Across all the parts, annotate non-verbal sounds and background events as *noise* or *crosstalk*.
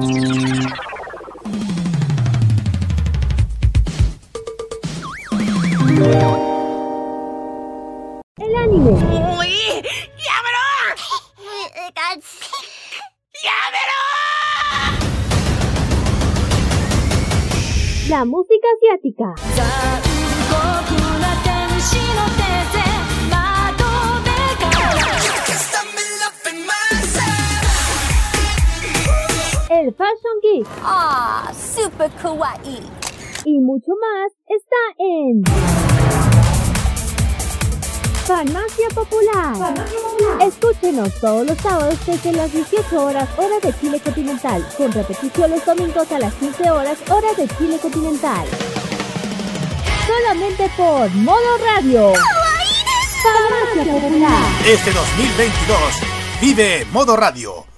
El anime. ¡Uy! ¡Llámelo! ¡Llámelo! La música asiática. Ah, super kawaii. y mucho más está en Farmacia Popular. Escúchenos todos los sábados desde las 18 horas hora de Chile continental, con repetición los domingos a las 15 horas hora de Chile continental. Solamente por Modo Radio. Farmacia Popular. Este 2022 vive Modo Radio.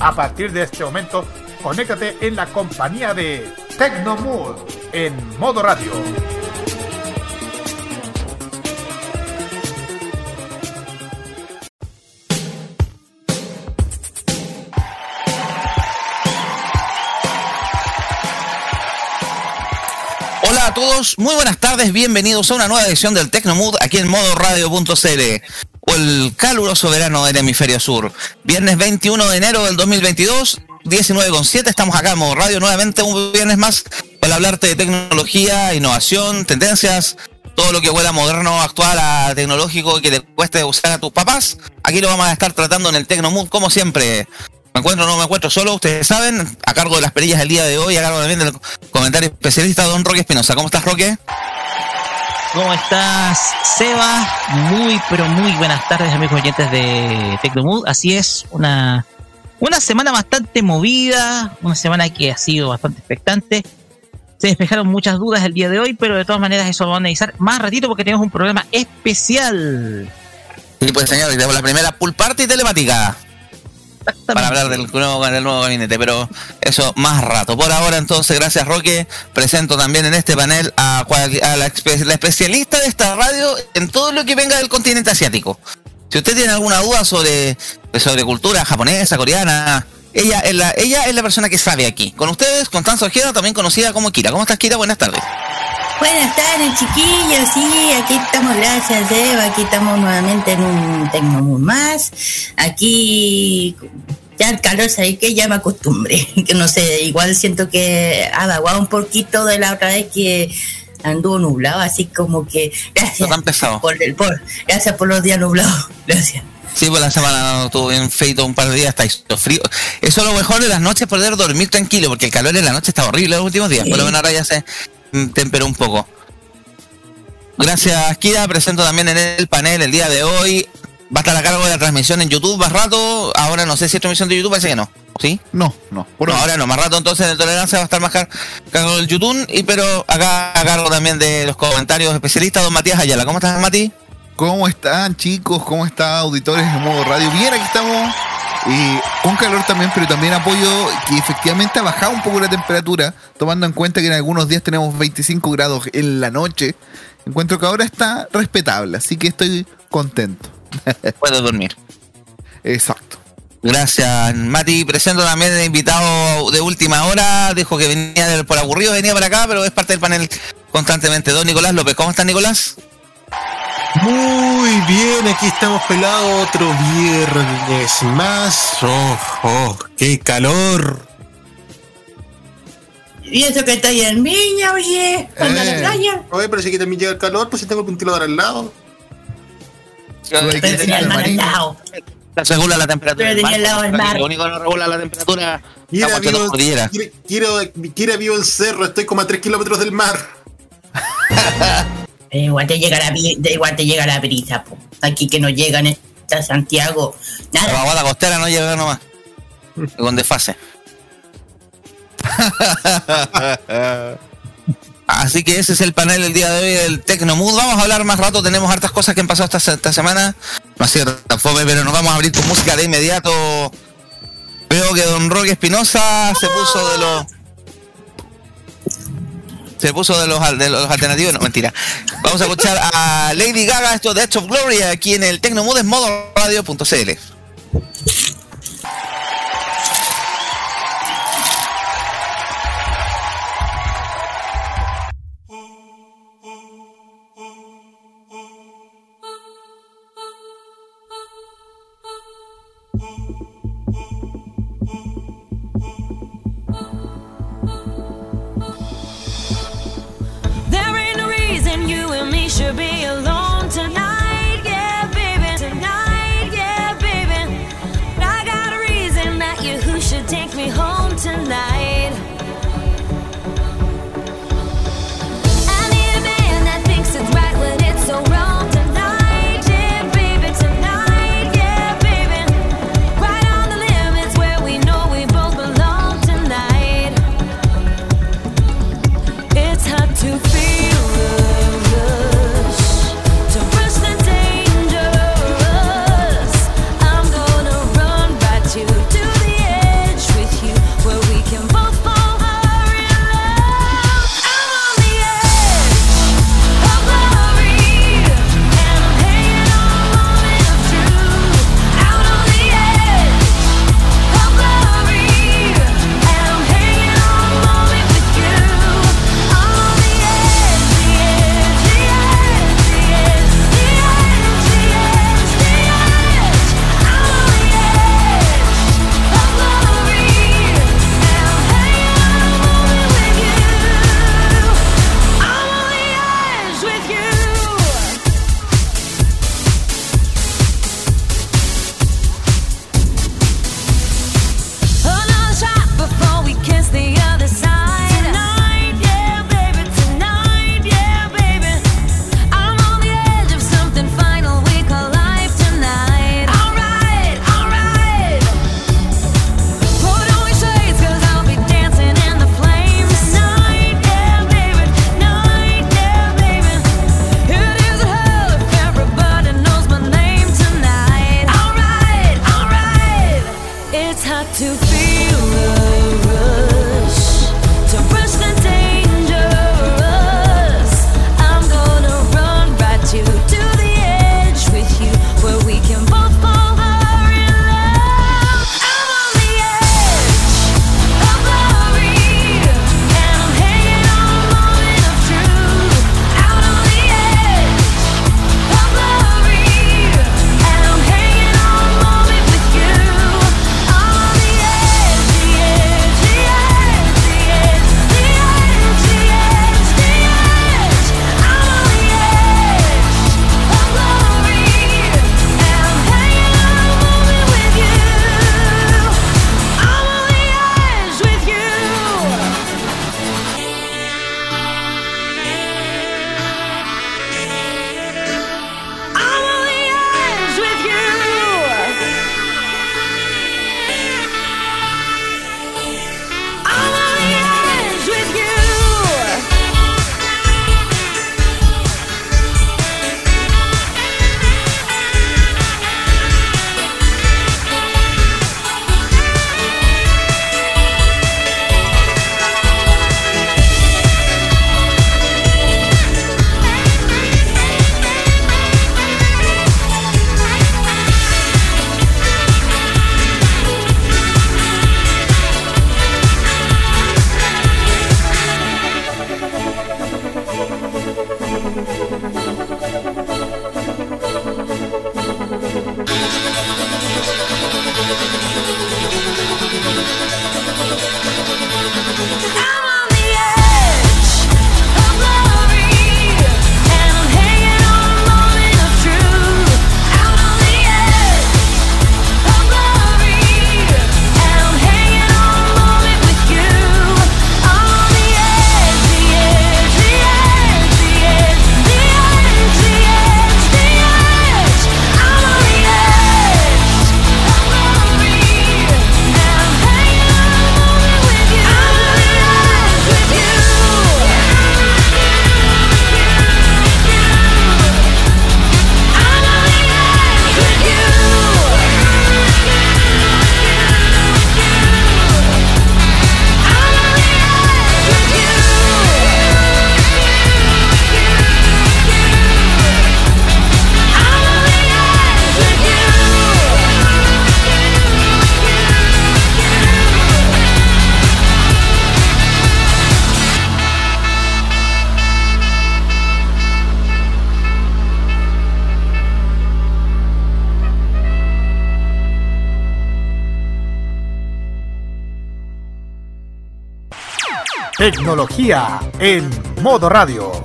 A partir de este momento, conéctate en la compañía de Tecnomood en modo radio. Hola a todos, muy buenas tardes, bienvenidos a una nueva edición del Tecnomood aquí en modoradio.cl el caluroso verano del hemisferio sur. Viernes 21 de enero del 2022, 19.7, estamos acá en Modo Radio nuevamente un viernes más para hablarte de tecnología, innovación, tendencias, todo lo que huela moderno, actual, a tecnológico que te cueste usar a tus papás. Aquí lo vamos a estar tratando en el Tecnomood como siempre. Me encuentro o no me encuentro solo, ustedes saben, a cargo de las perillas del día de hoy, a cargo también del comentario especialista don Roque Espinosa. ¿Cómo estás, Roque? ¿Cómo estás, Seba? Muy, pero muy buenas tardes, amigos oyentes de Tecnomood. Así es, una, una semana bastante movida, una semana que ha sido bastante expectante. Se despejaron muchas dudas el día de hoy, pero de todas maneras eso lo vamos a analizar más ratito porque tenemos un programa especial. Y pues, señor, tenemos la primera pool party telemática para hablar del nuevo, del nuevo gabinete, pero eso más rato. Por ahora, entonces, gracias, Roque. Presento también en este panel a, cual- a la, espe- la especialista de esta radio en todo lo que venga del continente asiático. Si usted tiene alguna duda sobre, sobre cultura japonesa, coreana, ella es, la, ella es la persona que sabe aquí. Con ustedes, Constanza Ojeda, también conocida como Kira. ¿Cómo estás, Kira? Buenas tardes. Buenas tardes, chiquillos. Sí, aquí estamos, gracias, Eva. Aquí estamos nuevamente en un Tecnomood más. Aquí ya el calor, sabéis que ya me acostumbré. *laughs* Que no sé, igual siento que ha vaguado un poquito de la otra vez que anduvo nublado, así como que gracias No tan pesado. por el por, gracias por los días nublados. *laughs* Gracias. Sí, pues la semana estuvo bien feito un par de días, está frío. Eso es lo mejor de las noches, poder dormir tranquilo, porque el calor en la noche está horrible los últimos días. Por lo menos ahora ya se temperó un poco. Gracias, Kira. Presento también en el panel el día de hoy. Va a estar a cargo de la transmisión en YouTube más rato. Ahora no sé si es transmisión de YouTube, parece que no. ¿Sí? No, no. Por No, ahora. no, más rato entonces de tolerancia va a estar más car- cargo del YouTube, y pero acá a cargo también de los comentarios especialistas, don Matías Ayala. ¿Cómo estás, Mati? ¿Cómo están, chicos? ¿Cómo están, auditores de modo radio? Bien, aquí estamos. Y con calor también, pero también apoyo que efectivamente ha bajado un poco la temperatura, tomando en cuenta que en algunos días tenemos 25 grados en la noche. Encuentro que ahora está respetable, así que estoy contento. *laughs* Puedes dormir. Exacto. Gracias, Mati. Presento también el invitado de última hora. Dijo que venía del- por aburrido, venía para acá, pero es parte del panel constantemente. Don Nicolás López, ¿cómo estás, Nicolás? Muy bien, aquí estamos pelados otro viernes más. Oh, oh, qué calor. Y eso que estoy en Viña, oye, anda a la Eh. playa. Oye, pero si aquí también llega el calor, pues si tengo el ventilador al lado. Pero que tenía el mar al lado. Regula la temperatura. Pero tenía al lado del mar. Lo único que no regula la temperatura. Quiera vivo, cordilleras. quiera, quiera- quiera vivo el cerro, estoy como a 3 kilómetros del mar. *laughs* Eh, igual te llega la igual te llega la brisa, po. Aquí que no llegan está Santiago. La Nada. vaguada costera no llega nomás. *laughs* Con desfase. *laughs* Así que ese es el panel del día de hoy del Tecnomood. Vamos a hablar más rato, tenemos hartas cosas que han pasado esta, esta semana. No ha sido tan fome, pero nos vamos a abrir con música de inmediato. Veo que Don Roque Espinosa se puso de los. Se puso de los, de los alternativos, no, mentira. Vamos a escuchar a Lady Gaga, esto de Edge of Glory, aquí en el Tecnomood modo radio.cl. should be alone Tecnología en modo radio.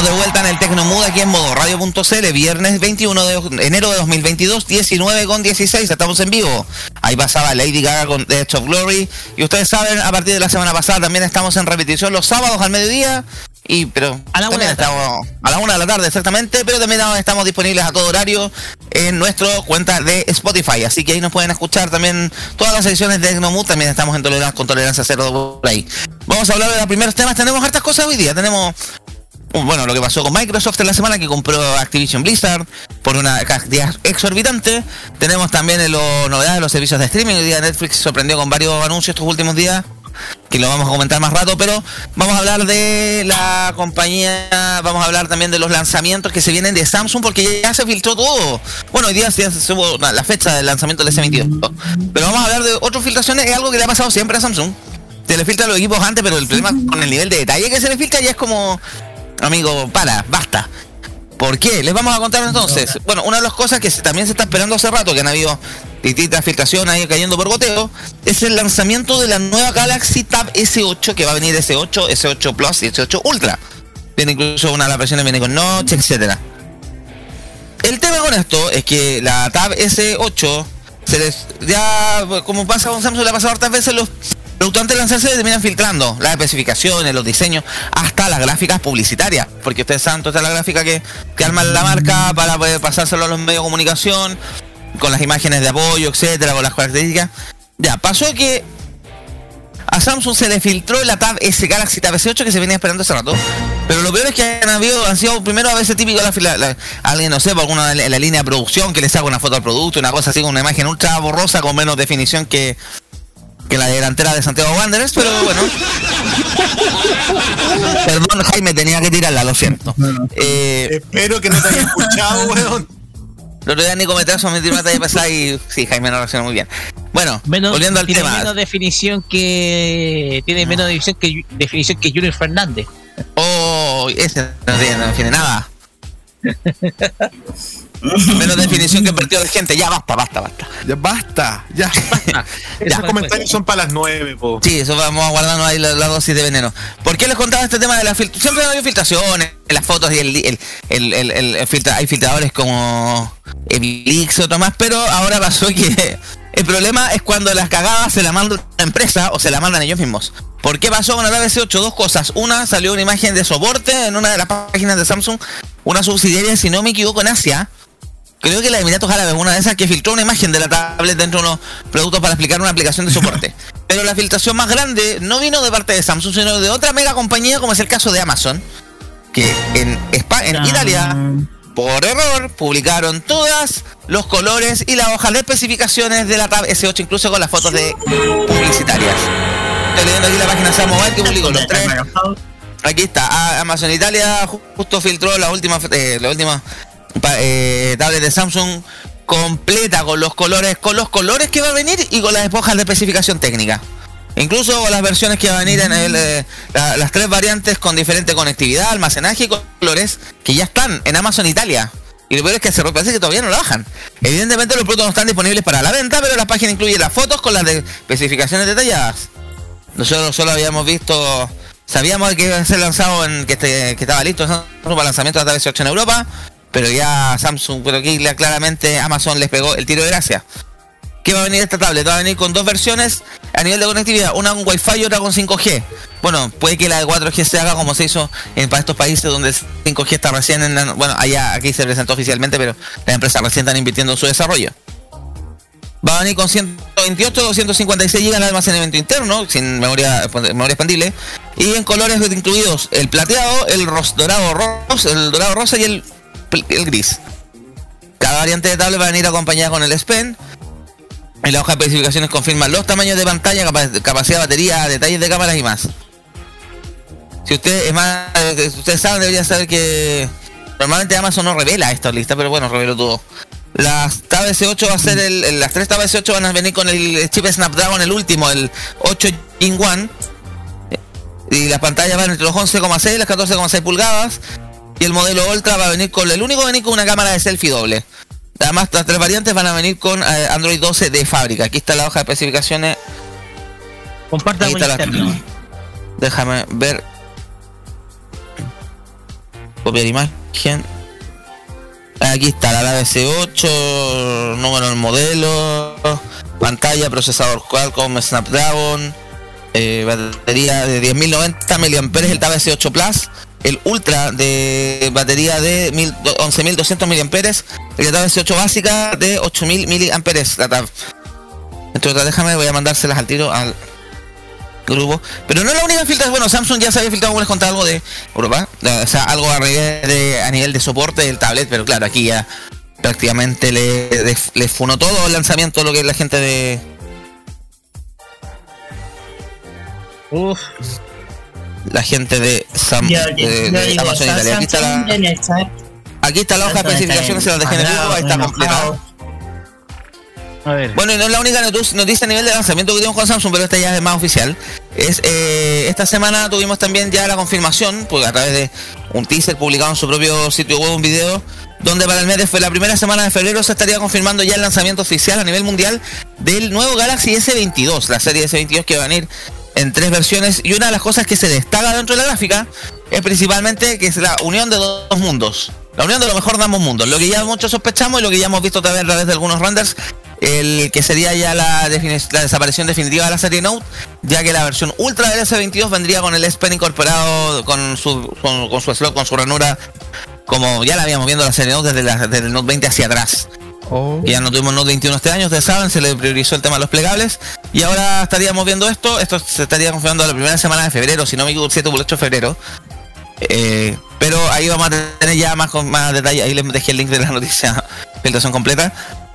Estamos de vuelta en el Tecnomood aquí en modo radio.cl, viernes 21 de enero de 2022, 19 con 16, estamos en vivo. Ahí pasaba Lady Gaga con The Edge of Glory. Y ustedes saben, a partir de la semana pasada también estamos en repetición los sábados al mediodía. Y pero A la una de la tarde. estamos a la una de la tarde exactamente, pero también estamos disponibles a todo horario en nuestra cuenta de Spotify. Así que ahí nos pueden escuchar también todas las ediciones de Tecnomood. También estamos en tolerancia con tolerancia cero por ahí. Vamos a hablar de los primeros temas. Tenemos hartas cosas hoy día. Tenemos bueno, lo que pasó con Microsoft en la semana que compró Activision Blizzard por una cantidad exorbitante. Tenemos también en los novedades de los servicios de streaming. Hoy día Netflix sorprendió con varios anuncios estos últimos días que lo vamos a comentar más rato, pero vamos a hablar de la compañía, vamos a hablar también de los lanzamientos que se vienen de Samsung porque ya se filtró todo. Bueno, hoy día ya se subo la fecha del lanzamiento del S22. Pero vamos a hablar de otras filtraciones, es algo que le ha pasado siempre a Samsung. Se le filtran los equipos antes, pero el problema con el nivel de detalle que se le filtra ya es como Amigo, para, basta. ¿Por qué? Les vamos a contar entonces. Bueno, una de las cosas que también se está esperando hace rato, que han habido distintas filtraciones ahí cayendo por goteo, es el lanzamiento de la nueva Galaxy Tab S8, que va a venir S8, S8 Plus y S8 Ultra. Viene incluso una de las versiones viene con Notch, etcétera. El tema con esto es que la Tab S8 se les ya como pasa con Samsung le ha pasado hartas veces los productos antes de lanzarse se terminan filtrando las especificaciones, los diseños, hasta las gráficas publicitarias, porque ustedes saben toda la gráfica que, que arma la marca para poder pasárselo a los medios de comunicación, con las imágenes de apoyo, etcétera, con las características. Ya, pasó que a Samsung se le filtró la Tab S Galaxy Tab S8 que se venía esperando hace rato. Pero lo peor es que han habido, han sido primero a veces típico la, la- alguien, no sé, por alguna la, línea de producción que le saca una foto al producto, una cosa así una imagen ultra borrosa con menos definición que, que la delantera de Santiago Wanderers, pero bueno. Perdón, Jaime, tenía que tirarla, lo siento. Eh, Espero que no te haya escuchado, weón. el otro día Nico Metrazo me tiró una talla pesada y sí, Jaime no reaccionó muy bien. Bueno, Menos, volviendo al tiene tema. menos definición que tiene menos definición que definición que Junior Fernández. Oh, ese no tiene, no tiene nada. *laughs* Menos definición que partido de gente. Ya basta, basta, basta. Ya basta, ya. *laughs* Esos comentarios son para las nueve, po. Sí, eso vamos a guardarnos ahí la, la dosis de veneno. ¿Por qué les contaba este tema de la filtración? Siempre ha habido filtraciones, las fotos y el, el, el, el- filtra- hay filtradores como Elix y otro más, pero ahora pasó que *laughs* el problema es cuando las cagadas se la manda una empresa o se la mandan ellos mismos. ¿Por qué pasó con la Tab S8? Dos cosas. Una, salió una imagen de soporte en una de las páginas de Samsung, una subsidiaria, si no me equivoco, en Asia, Creo que la de Emiratos Árabes, una de esas que filtró una imagen de la tablet dentro de unos productos para explicar una aplicación de soporte. *laughs* Pero la filtración más grande no vino de parte de Samsung, sino de otra mega compañía, como es el caso de Amazon, que en, Espa- en Italia, por error, publicaron todas los colores y las hojas de especificaciones de la Tab S8, incluso con las fotos de publicitarias. Estoy leyendo aquí la página Sam Mobile que publicó los tres. *laughs* Aquí está, a- Amazon Italia ju- justo filtró la última, eh, la última eh, tablet de Samsung completa con los colores, con los colores que va a venir y con las hojas de especificación técnica. Incluso las versiones que va a venir en el, eh, la- las tres variantes con diferente conectividad, almacenaje y colores que ya están en Amazon Italia. Y lo peor es que se parece que todavía no lo bajan. Evidentemente los productos no están disponibles para la venta, pero la página incluye las fotos con las especificaciones detalladas. Nosotros solo habíamos visto, sabíamos que iba a ser lanzado en que, este- que estaba listo para lanzamiento Tab S8 en Europa, pero ya Samsung, pero aquí la- claramente Amazon les pegó el tiro de gracia. ¿Qué va a venir esta tablet? Va a venir con dos versiones a nivel de conectividad, una con Wi-Fi y otra con 5G. Bueno, puede que la de 4G se haga como se hizo en para estos países donde el 5G está recién en bueno, allá aquí se presentó oficialmente, pero las empresas recién están invirtiendo en su desarrollo. Va a venir con 128 o 256 GB de almacenamiento interno, sin memoria, memoria expandible, y en colores incluidos el plateado, el ros- dorado rosa, el dorado rosa y el, el gris. Cada variante de tablet va a venir acompañada con el S Pen. En la hoja de especificaciones confirma los tamaños de pantalla, capa- capacidad de batería, detalles de cámaras y más. Si usted es más, eh, ustedes saben, deberían saber que normalmente Amazon no revela esta lista, pero bueno, reveló todo. Las Tab S8 va a ser el, el- las tres Tab S8 van a venir con el chip Snapdragon, el último, el 8 Gen 1. Y las pantallas van entre los 11,6 y las 14,6 pulgadas. Y el modelo Ultra va a venir con, el único va a venir con una cámara de selfie doble. Además, las tres variantes van a venir con eh, Android 12 de fábrica. Aquí está la hoja de especificaciones. Está la-. Déjame ver. Copiar imagen. Aquí está la ABC8, número del modelo, pantalla, procesador Qualcomm Snapdragon, eh, batería de 10.090 mAh, el Tab S8 Plus, el Ultra de batería de 1000 11.200 mAh, el Tab S8 básica de 8.000 mAh. La Tab. Entonces, déjame, voy a mandárselas al tiro al grupo. Pero no es la única filtración. Bueno, Samsung ya se había filtrado, contaba, algo de Europa. O sea, algo a nivel de, a nivel de soporte del tablet, pero claro, aquí ya prácticamente le, le, funó todo el lanzamiento lo que la gente de. Uf. La gente de, Sam, Yo- de- yo de digo, Amazon Sa- Italia. Aquí está, Samsung la, aquí está la hoja de especificaciones, se las dejé en el grupo, ahí está completa. A ver. Bueno, y no es la única noticia a nivel de lanzamiento que tenemos con Samsung, pero esta ya es más oficial. Es eh, esta semana tuvimos también ya la confirmación, pues a través de un teaser publicado en su propio sitio web, un video, donde para el mes de fe- la primera semana de febrero se estaría confirmando ya el lanzamiento oficial a nivel mundial del nuevo Galaxy S22, la serie S22 que va a venir en tres versiones. Y una de las cosas que se destaca dentro de la gráfica es principalmente que es la unión de dos mundos. La unión de lo mejor de ambos mundos. Lo que ya muchos sospechamos y lo que ya hemos visto también a través de algunos renders, el que sería ya la, desaparición definitiva de la serie Note, ya que la versión Ultra del S22 vendría con el S incorporado, con su, con, con su slot, con su ranura, como ya la habíamos viendo la serie Note desde, la- desde el Note 20 hacia atrás. Oh. Ya no tuvimos Note 21 este año, ustedes saben, se le priorizó el tema de los plegables. Y ahora estaríamos viendo esto. Esto se estaría confirmando la primera semana de febrero, si no me equivoco, el 7 o el 8 de febrero. Eh, pero ahí vamos a tener ya más, más detalle. Ahí les dejé el link de la *laughs* noticia, filtración completa.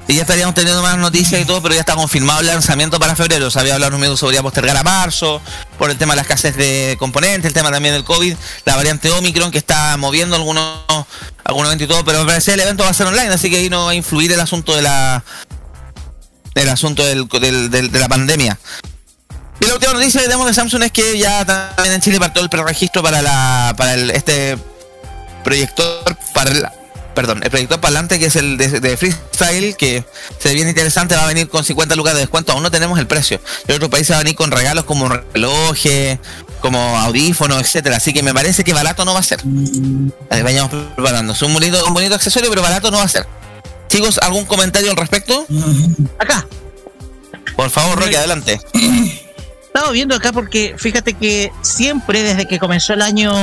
Y ya estaríamos teniendo más noticias y todo, pero ya está confirmado el lanzamiento para febrero. Se había hablado un minuto sobre postergar a marzo, por el tema de la escasez de componentes, el tema también del COVID, la variante Omicron que está moviendo algunos, algunos eventos y todo, pero me parece que el evento va a ser online, así que ahí no va a influir el asunto de la el asunto del, de la pandemia. Y la última noticia que tenemos de Samsung es que ya también en Chile partió el preregistro para la para el, este proyector para el, perdón, el proyector parlante que es el de, de Freestyle que se ve bien interesante, va a venir con 50 lucas de descuento, aún no tenemos el precio. Y otros países va a venir con regalos como relojes, como audífonos, etcétera, así que me parece que barato no va a ser. Ahí vayamos preparando. Es un bonito, un bonito accesorio, pero barato no va a ser. Chicos, ¿algún comentario al respecto? Acá. Por favor, Roque, adelante. *clears throat* Estaba viendo acá porque fíjate que siempre desde que comenzó el año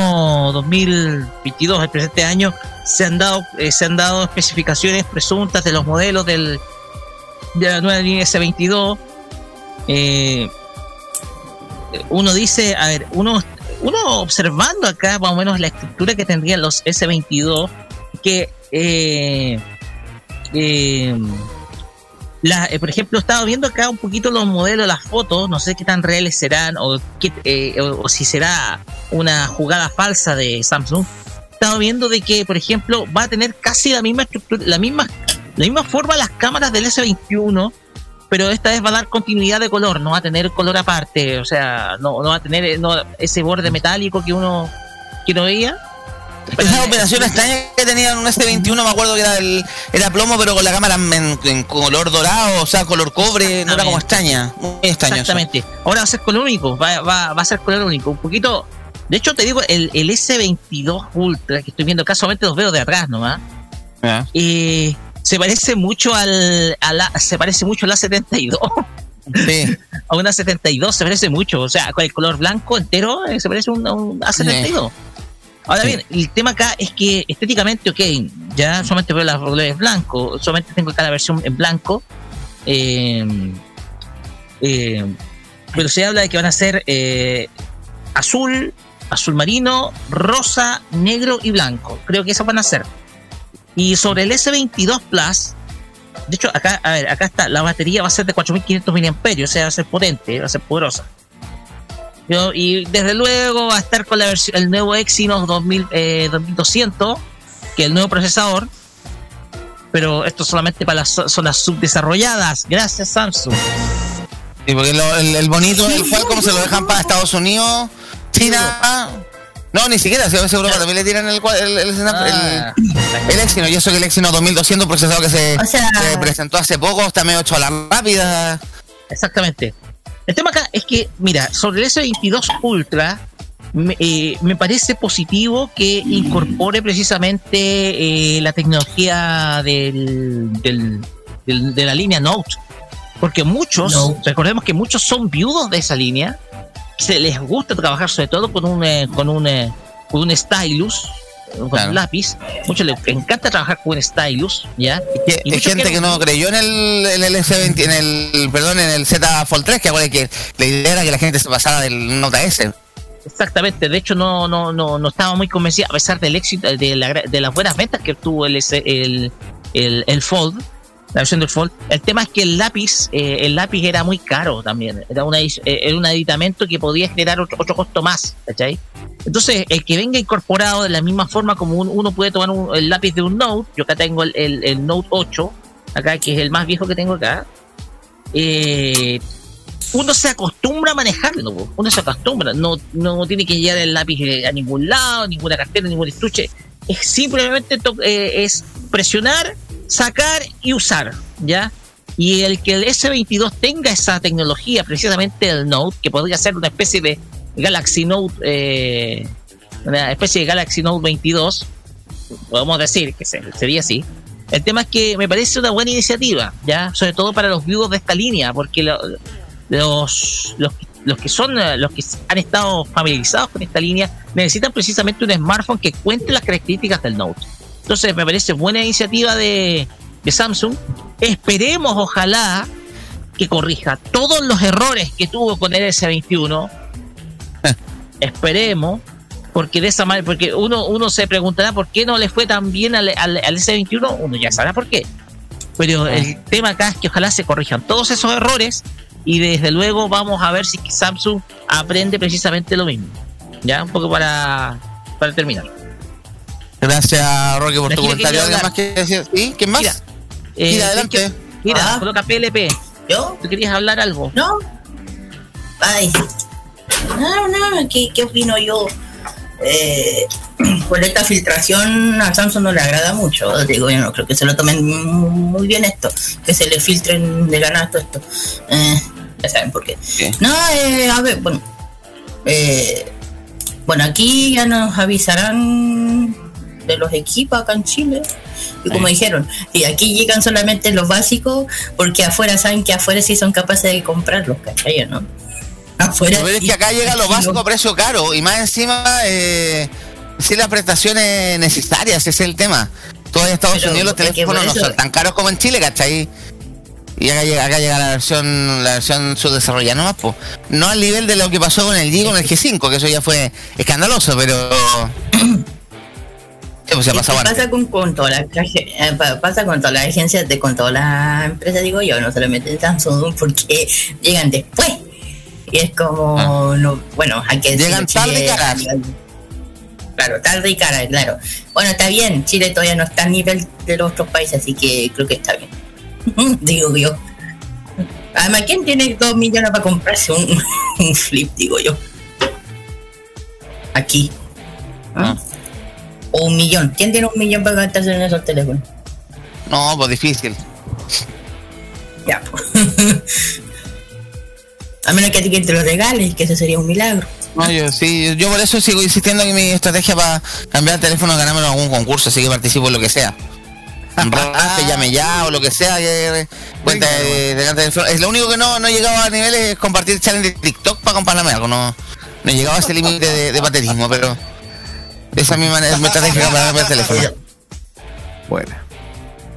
2022, el presente año, se han dado eh, se han dado especificaciones presuntas de los modelos del de la nueva línea S22. Eh, uno dice, a ver, uno uno observando acá más o menos la estructura que tendrían los S22 que eh, eh, la, eh, por ejemplo, estaba viendo acá un poquito los modelos, las fotos, no sé qué tan reales serán eh, o, si será una jugada falsa de Samsung. Estaba viendo de que, por ejemplo, va a tener casi la misma estructura, la misma, la misma forma las cámaras del S21, pero esta vez va a dar continuidad de color, no va a tener color aparte, o sea, no, no va a tener eh, no, ese borde metálico que uno, que uno veía. Esa operación extraña que tenían un S21, me acuerdo que era el era plomo, pero con la cámara en, en color dorado, o sea, color cobre, no era como extraña. Muy extraño. eso. Exactamente. Ahora va a ser color único, va, va, va a ser color único. Un poquito. De hecho, te digo, el, el S22 Ultra que estoy viendo acá, solamente los veo de atrás nomás. Ya. eh, se parece mucho al, a la, se parece mucho al A72. Sí. *laughs* A una 72 se parece mucho. O sea, con el color blanco entero eh, se parece a un, a un A72. Ahora Sí. bien, el tema acá es que estéticamente, ok, ya solamente veo las robles blanco, solamente tengo acá la versión en blanco. eh, eh, pero se habla de que van a ser eh, azul, azul marino, rosa, negro y blanco. Creo que esas van a ser. Y sobre el S22 Plus, de hecho, acá, a ver, acá está, la batería va a ser de 4500 mAh, o sea, va a ser potente, va a ser poderosa. Yo- y desde luego va a estar con la versión, el nuevo Exynos 2000, eh, 2200, que es el nuevo procesador. Pero esto solamente para las zo- zonas subdesarrolladas. Gracias, Samsung. Sí, porque lo- el, el bonito del Qualcomm se lo dejan para Estados Unidos, China No, ni siquiera, si a veces Europa también le tiran el, el, el, Ah, el, el Exynos, y eso que el Exynos 2200 procesador que se, O sea- se presentó hace poco, está medio hecho a la rápida. Exactamente. El tema acá es que, mira, sobre el S22 Ultra, me, eh, me parece positivo que incorpore precisamente eh, la tecnología del, del- del- de la línea Note. Porque muchos, recordemos que muchos son viudos de esa línea, se les gusta trabajar sobre todo con un, eh, con un, con un stylus, con Claro. un lápiz. Muchos les encanta trabajar con stylus, ¿ya? Que, Y hay muchos gente que- que no creyó en el, en el S20, en el, perdón, en el Z Fold 3, que ahora que la idea era que la gente se pasara del Nota S. Exactamente, de hecho no, no, no, no estaba muy convencida, a pesar del éxito, de, la de las buenas ventas que tuvo el, el, el, el Fold, la versión del Fold. El tema es que el lápiz, eh, el lápiz era muy caro también, era, una, eh, era un aditamento que podía generar otro, otro costo más, ¿cachai? Entonces, el que venga incorporado de la misma forma como un- uno puede tomar un- el lápiz de un Note, yo acá tengo el, el, el Note 8, acá que es el más viejo que tengo acá, eh, uno se acostumbra a manejarlo, uno se acostumbra, no, no tiene que llevar el lápiz eh, a ningún lado, ninguna cartera, ningún estuche, es simplemente to- eh, es presionar, sacar y usar, ¿ya? Y el que el S22 tenga esa tecnología, precisamente el Note, que podría ser una especie de Galaxy Note, eh, una especie de Galaxy Note 22, podemos decir que se- sería así. El tema es que me parece una buena iniciativa, ya, sobre todo para los viudos de esta línea, porque lo- los, los, los que son eh, los que han estado familiarizados con esta línea necesitan precisamente un smartphone que cuente las características del Note. Entonces me parece buena iniciativa de, de Samsung. Esperemos, ojalá, que corrija todos los errores que tuvo con el S21. *laughs* Esperemos, porque de esa manera, porque uno, uno se preguntará por qué no le fue tan bien al, al, al S21, uno ya sabrá por qué. Pero el tema acá es que ojalá se corrijan todos esos errores y desde luego vamos a ver si Samsung aprende precisamente lo mismo. Ya, un poco para, para terminar. Gracias, Roque, por tu comentario. quería ¿Alguien hablar. más que decir? ¿Sí? ¿Quién más? Mira, eh, Mira, adelante. es que- mira, Ah. coloca PLP. ¿Yo? ¿Tú querías hablar algo? ¿No? Ay. No, no, ¿qué, qué opino yo? Eh, *clears throat* por esta filtración a Samsung no le agrada mucho. Digo, yo no creo que se lo tomen muy bien esto. Que se le filtren de ganas todo esto. Eh, ya saben por qué. No, eh, a ver, bueno. Eh, bueno, aquí ya nos avisarán de los equipos acá en Chile. Y como dijeron, y aquí llegan solamente los básicos, porque afuera saben que afuera sí son capaces de comprarlos, ¿cachai? ¿No? Afuera. Pero es que acá llega lo básico a precio caro y más encima eh, sin las prestaciones necesarias, ese es el tema. Todavía en Estados Pero Unidos los teléfonos no son tan caros como en Chile, ¿cachai? Y acá llega, acá llega la versión la versión subdesarrollada nomás, po. No al nivel de lo que pasó con el G con el G5, que eso ya fue escandaloso, pero... *clears throat* Pues se pasa con, con todas las traje- eh, pa- pasa con todas las agencias de con todas las empresas digo yo no solamente Samsung porque llegan después. Y es como no bueno hay que Ah. Llegan tarde y caras. claro tarde y cara claro. Bueno está bien Chile todavía no está a nivel de los otros países así que creo que está bien. *laughs* Digo yo. Además quién tiene dos millones para comprarse un, *laughs* un flip digo yo aquí. ¿Ah? O un millón quién tiene un millón para gastarse en esos teléfonos No, pues difícil. Ya, pues. *laughs* A menos que a ti que te lo regales, que eso sería un milagro. No, yo sí, yo por eso sigo insistiendo que mi estrategia para cambiar el teléfono ganármelo en algún concurso, así que participo en lo que sea. *laughs* Rafe, llame ya o lo que sea, cuenta de, delante del. Es lo único que no, no he llegado a niveles es compartir challenge de TikTok para comprarme algo, no, no he llegado a ese límite de, de patetismo, pero esa es mi, manera, mi estrategia para cambiar el teléfono. Bueno.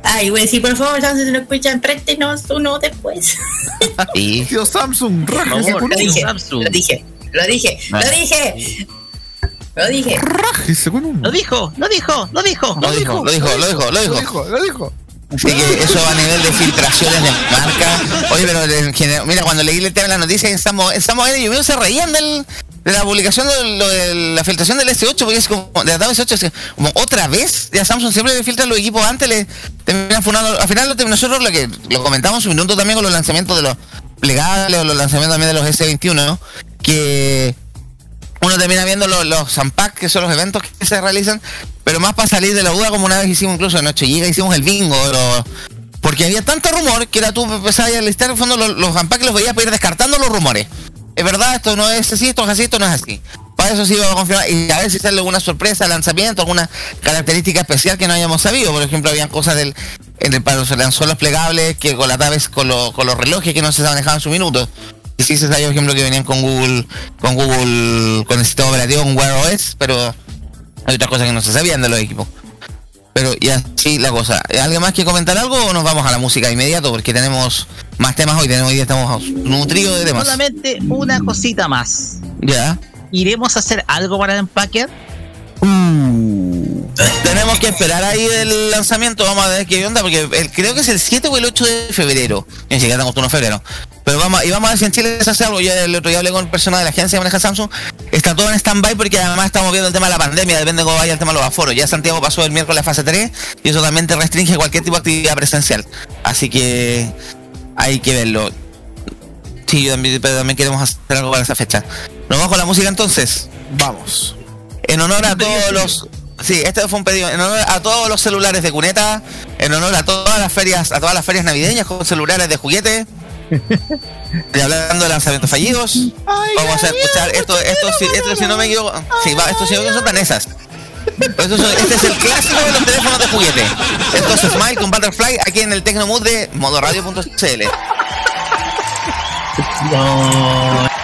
Ay, güey, sí, por favor, Samsung, si lo escuchan, préstenos uno después. *laughs* Y Tío Samsung, Por rájese favor, con uno. dije, Samsung. lo dije, lo dije, Ah. lo dije. Lo dije. Rájese con uno. Lo dijo, lo dijo, lo dijo. lo dijo, lo dijo, lo dijo, lo Lo dijo. dijo, lo dijo. Así que eso va a nivel de filtraciones de marca. Oye, pero en general- mira, cuando leí el tema de la noticia en Samo, en Samo Aire, yo se reían del, de la publicación de, lo de la filtración del S8, porque es como, de la tablet S8, es como otra vez, ya Samsung siempre le filtran los equipos antes, le terminan funando. Al final, nosotros lo que lo comentamos un minuto también con los lanzamientos de los plegables o los lanzamientos también de los S21, ¿no? que uno termina viendo los, los que son los eventos que se realizan, pero más para salir de la duda, como una vez hicimos incluso en Noche Llega, hicimos el bingo, porque había tanto rumor que era tú empezabas a listar en fondo los, los Unpack los veías para ir descartando los rumores. Es verdad, esto no es así, esto es así, esto no es así. Para eso sí vamos a confirmar y a ver si sale alguna sorpresa, lanzamiento, alguna característica especial que no hayamos sabido. Por ejemplo, habían cosas del, en el para los plegables que con las naves, con, los- con los relojes que no se manejaban su minuto. Y sí se sabía, por ejemplo, que venían con Google, con Google, con el sistema operativo, con Wear OS, pero hay otras cosas que no se sabían de los equipos. Pero y así la cosa. ¿Alguien más que comentar algo o nos vamos a la música de inmediato? Porque tenemos más temas hoy, tenemos hoy día estamos nutridos de temas. Solamente una cosita más. Ya. ¿Iremos a hacer algo para el empaque? Tenemos que esperar ahí el lanzamiento, vamos a ver qué onda, porque el- creo que es el 7 o el 8 de febrero. Ni siquiera estamos en febrero. Pero vamos, y vamos a ver si en Chile se hace algo. Yo el otro día hablé con el personal de la agencia que maneja Samsung. Está todo en stand-by porque además estamos viendo el tema de la pandemia, depende de cómo vaya el tema de los aforos. Ya Santiago pasó el miércoles a fase 3 y eso también te restringe cualquier tipo de actividad presencial. Así que hay que verlo. Sí, yo también, pero también queremos hacer algo para esa fecha. ¿Nos vamos con la música entonces? Vamos. En honor a todos los. Sí, este fue un pedido. En honor a todos los celulares de cuneta. En honor a todas las ferias, a todas las ferias navideñas con celulares de juguete. *laughs* Y hablando de lanzamientos fallidos. vamos a escuchar esto, esto, si, esto si no me equivoco. Sí, va, esto si no me equivoco son. Estos son- este es el clásico de los teléfonos de juguete. Entonces, Mike con Butterfly aquí en el Tecnomood de modoradio.cl. Where's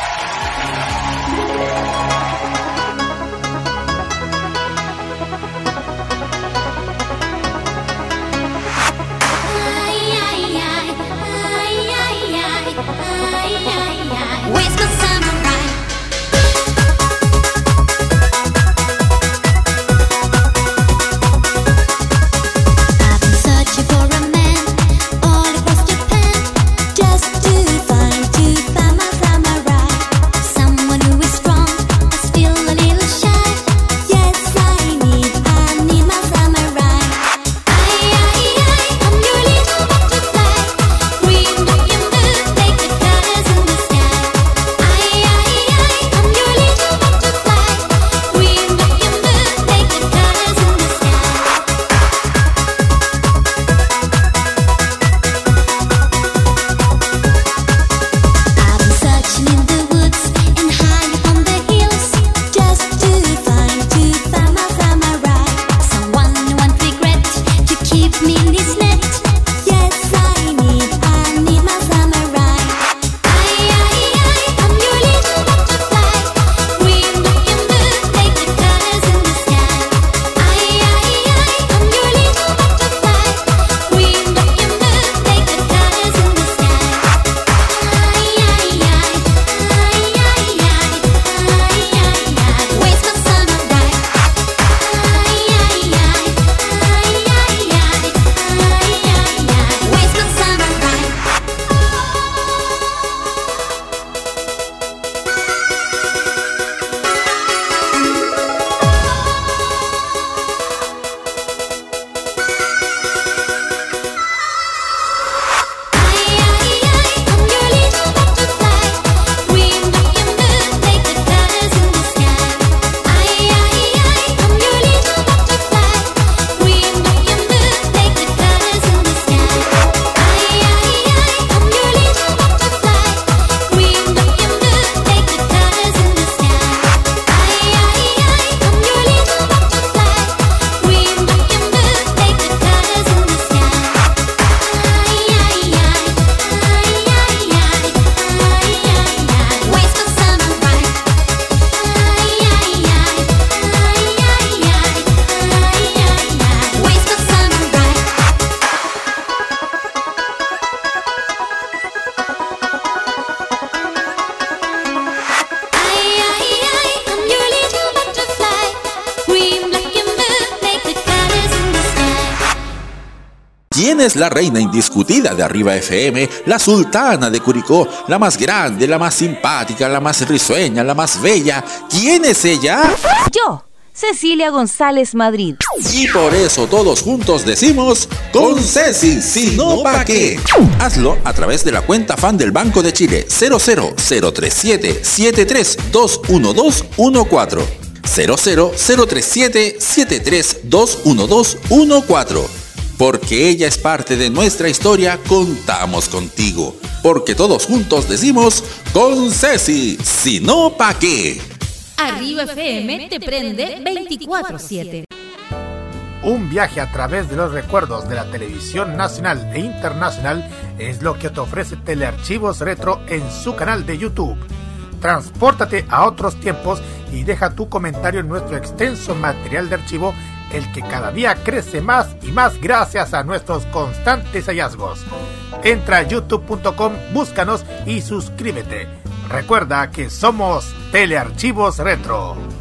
¿Quién es la reina indiscutida de Arriba FM? La sultana de Curicó, la más grande, la más simpática, la más risueña, la más bella. ¿Quién es ella? Yo, Cecilia González Madrid. Y por eso todos juntos decimos con Ceci, si no pa' qué. Hazlo a través de la cuenta fan del Banco de Chile 00037 7321214 00037 7321214 Porque ella es parte de nuestra historia, contamos contigo. Porque todos juntos decimos con Ceci, si no pa' qué. Arriba FM te prende 24-7. Un viaje a través de los recuerdos de la televisión nacional e internacional es lo que te ofrece Telearchivos Retro en su canal de YouTube. Transpórtate a otros tiempos y deja tu comentario en nuestro extenso material de archivo, el que cada día crece más y más gracias a nuestros constantes hallazgos. Entra a youtube.com, búscanos y suscríbete. Recuerda que somos Telearchivos Retro.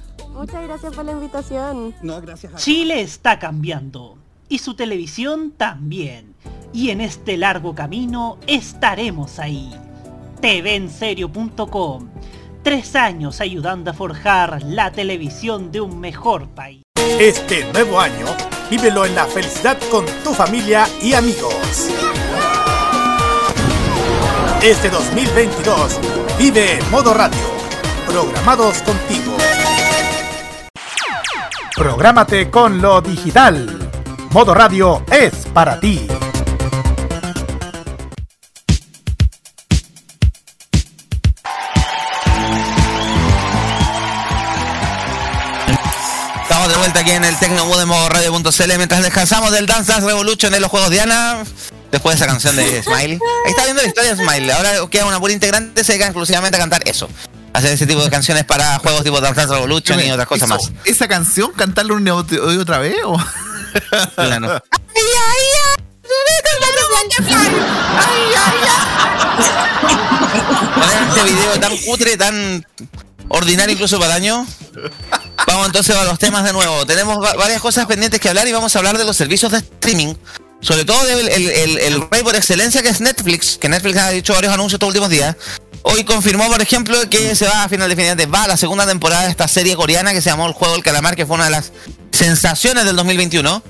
Muchas gracias por la invitación. No, gracias a Chile está cambiando y su televisión también. Y en este largo camino estaremos ahí. TVenserio.com. Tres años ayudando a forjar la televisión de un mejor país. Este nuevo año, vívelo en la felicidad con tu familia y amigos. Este 2022, vive en modo radio, programados contigo. Prográmate con lo digital. Modo radio es para ti. Estamos de vuelta aquí en el Tecnomood de modo radio.cl mientras descansamos del Dance Dance Revolution en los juegos Diana. Después de esa canción de Smile. Ahí está viendo la historia de Smile. Ahora queda una pura integrante, se dedica exclusivamente a cantar eso. Hacer ese tipo de canciones para juegos tipo Dance Dance Revolution y otras cosas más. ¿Esa canción cantarla una y otra- vez? O? Claro. *laughs* Poner este video tan cutre, tan ordinario incluso para daño. Vamos entonces a los temas de nuevo. Tenemos va- varias cosas pendientes que hablar y vamos a hablar de los servicios de streaming. Sobre todo del el, el- el rey por excelencia que es Netflix, que Netflix ha dicho varios anuncios estos últimos días. Hoy confirmó, por ejemplo, que se va a final definitivamente va a la segunda temporada de esta serie coreana que se llamó El Juego del Calamar, que fue una de las sensaciones del 2021.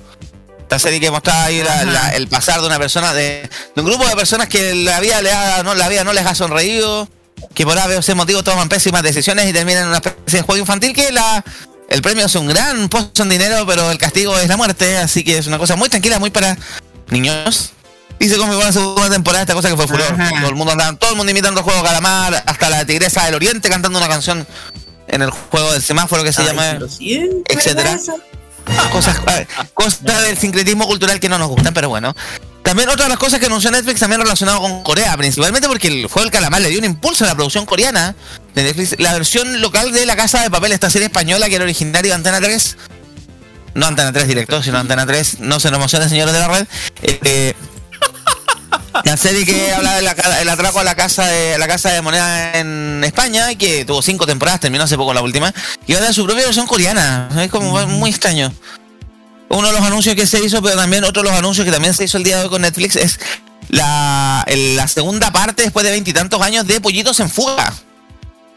Esta serie que mostraba ahí la- la- el pasar de una persona, de, de un grupo de personas que la vida, le ha- no, la vida no les ha sonreído, que por ese motivo toman pésimas decisiones y terminan en una especie de juego infantil que la, el premio es un gran puesto en dinero, pero el castigo es la muerte, así que es una cosa muy tranquila, muy para niños. Y se confirmó la segunda temporada esta cosa que fue furor. Todo el mundo andaba, todo el mundo imitando el juego Calamar, hasta la tigresa del oriente cantando una canción en el juego del semáforo que se llama etcétera. Cosas, eh, cosas del sincretismo cultural que no nos gustan, pero bueno. También otra de las cosas que anunció Netflix también relacionado con Corea, principalmente porque el juego del calamar le dio un impulso a la producción coreana de Netflix. La versión local de La Casa de Papel, esta serie española que era originaria de Antena 3. No Antena 3 directo, sino Antena 3. No se nos emocionen, señores de la red. Eh, la serie que habla del el atraco a la casa de la casa de moneda en España que tuvo cinco temporadas, terminó hace poco la última, y ahora su propia versión coreana. Es como muy extraño. Uno de los anuncios que se hizo, pero también otro de los anuncios que también se hizo el día de hoy con Netflix es la, la segunda parte después de veintitantos años de Pollitos en Fuga.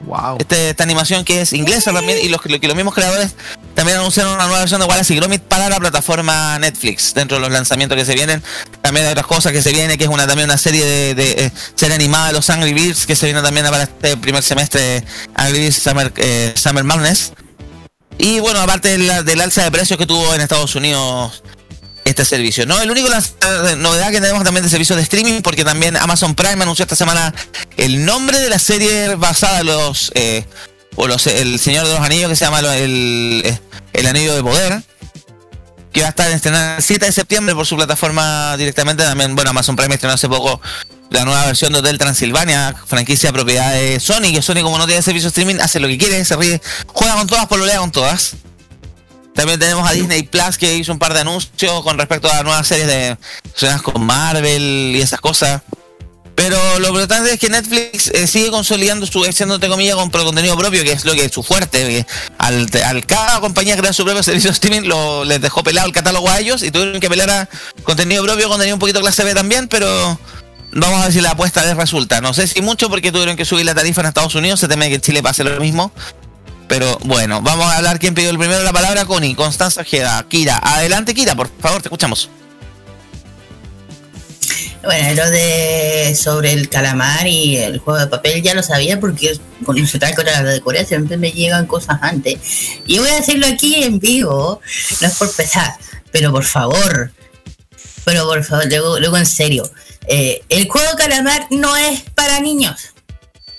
Wow. Este- esta animación que es inglesa también y los, que los mismos creadores también anunciaron una nueva versión de Wallace y Gromit para la plataforma Netflix dentro de los lanzamientos que se vienen también hay otras cosas que se viene que es una también una serie de, de, eh, serie animada de los Angry Birds que se viene también para este primer semestre Angry Birds Summer, eh, Madness y bueno aparte de del alza de precios que tuvo en Estados Unidos este servicio. No, el único lanz- eh, novedad que tenemos también de servicio de streaming, porque también Amazon Prime anunció esta semana el nombre de la serie basada en los eh, o los el Señor de los Anillos que se llama el, eh, el Anillo de Poder. Que va a estar estrenada el 7 de septiembre por su plataforma directamente. También, bueno, Amazon Prime estrenó hace poco la nueva versión de Hotel Transilvania, franquicia propiedad de Sony, que Sony como no tiene servicio de streaming, hace lo que quiere, se ríe, juega con todas, pololea con todas. También tenemos a Disney Plus que hizo un par de anuncios con respecto a nuevas series de relacionadas con Marvel y esas cosas. Pero lo importante es que Netflix eh, sigue consolidando su, haciendo entre comillas, con contenido propio, que es lo que es su fuerte. al, al cada compañía crear su propio servicio de streaming, lo, les dejó pelado el catálogo a ellos y tuvieron que pelear a contenido propio, contenido un poquito clase B también, pero vamos a ver si la apuesta les resulta. No sé si mucho porque tuvieron que subir la tarifa en Estados Unidos, se teme que en Chile pase lo mismo. Pero bueno, vamos a hablar quién pidió el primero la palabra, Connie, Constanza Ojeda, Kira. Adelante, Kira, por favor, te escuchamos. Bueno, lo de sobre el calamar y el juego de papel ya lo sabía porque se trata de la de Corea siempre me llegan cosas antes. Y voy a decirlo aquí en vivo, no es por pesar, pero por favor, pero por favor, luego, en serio, eh, el juego calamar no es para niños.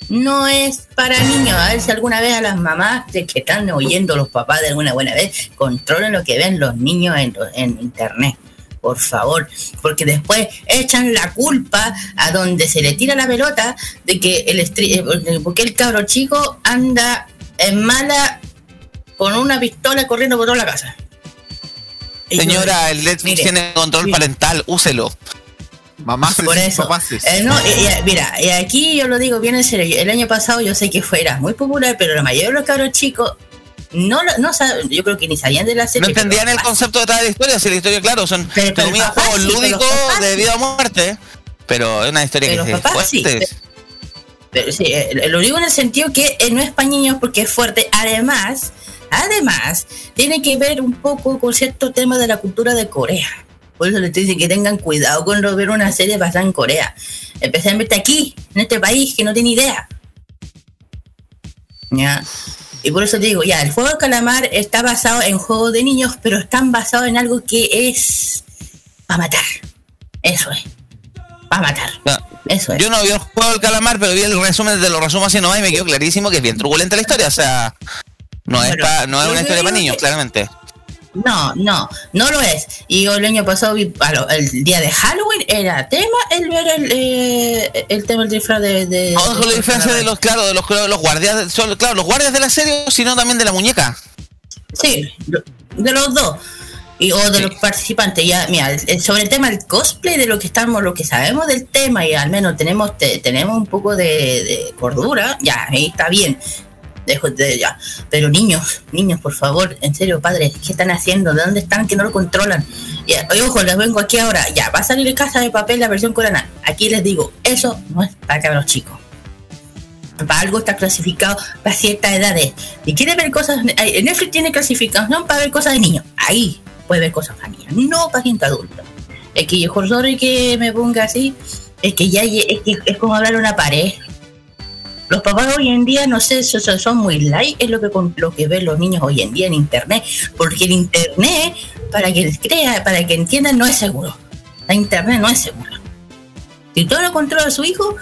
No es para niños. A ver si alguna vez a las mamás de que están oyendo los papás de alguna buena vez controlen lo que ven los niños en, en internet por favor, porque después echan la culpa a donde se le tira la pelota de que el eh, porque- el cabro chico anda en mala con una pistola corriendo por toda la casa. Señora, el Netflix mire, tiene control parental, úselo. Mamás por eso. Eh, no, mira, y aquí yo lo digo bien en serio. El año pasado yo sé que fuera muy popular, pero la mayoría de los cabros chicos no, lo- no saben, yo creo que ni sabían de la serie. No pero entendían el concepto detrás de la historia, si la historia, claro, son pero comillas, juegos sí, pero lúdicos de vida o muerte, pero es una historia Pero que los es papás sí, fuerte. Pero sí, eh, lo digo en el sentido que eh, no es para niños porque es fuerte. Además, además, tiene que ver un poco con cierto tema de la cultura de Corea. Por eso les estoy diciendo que tengan cuidado cuando ver una serie basada en Corea. Especialmente aquí, en este país, que no tiene idea. ¿Ya? Y por eso te digo, ya, el juego de calamar está basado en juegos de niños, pero están basados en algo que es para matar. Eso es. Para matar. Eso es. Yo no vi el juego del calamar, pero vi el resumen de lo resumo así nomás y me quedó clarísimo que es bien truculenta la historia. O sea, no es, pa- no es una historia para niños, que- claramente. No, no, no lo es. Y el año pasado vi, a lo- el día de Halloween era tema el ver el, eh, el tema del disfraz de... de No solo la diferencia de los, claro, de los, los guardias, son, claro, los guardias de la serie, sino también de la muñeca. Sí, de los dos. Y, o de los participantes. Ya, mira, sobre el tema del cosplay, de lo que estamos, lo que sabemos del tema, y al menos tenemos, te- tenemos un poco de, de cordura, ya, ahí está bien. Dejo de ya. Pero niños, niños, por favor, en serio, padres, ¿qué están haciendo? ¿De dónde están que no lo controlan? Ya, ojo, les vengo aquí ahora. Ya, va a salir casa de papel la versión coreana. Aquí les digo, eso no es para cabros chicos para algo está clasificado para ciertas edades. Y quiere ver cosas, Netflix tiene clasificación para ver cosas de niños. Ahí puede ver cosas para niños, no para gente adulta. Es que yo, sorry que me ponga así, es que ya es, como hablar una pared. Los papás hoy en día, no sé, son, son- muy light, es lo que, con- lo que ven los niños hoy en día en internet. Porque el internet, para que crea, para que entiendan, no es seguro. La internet no es seguro. Si todo lo controla su hijo,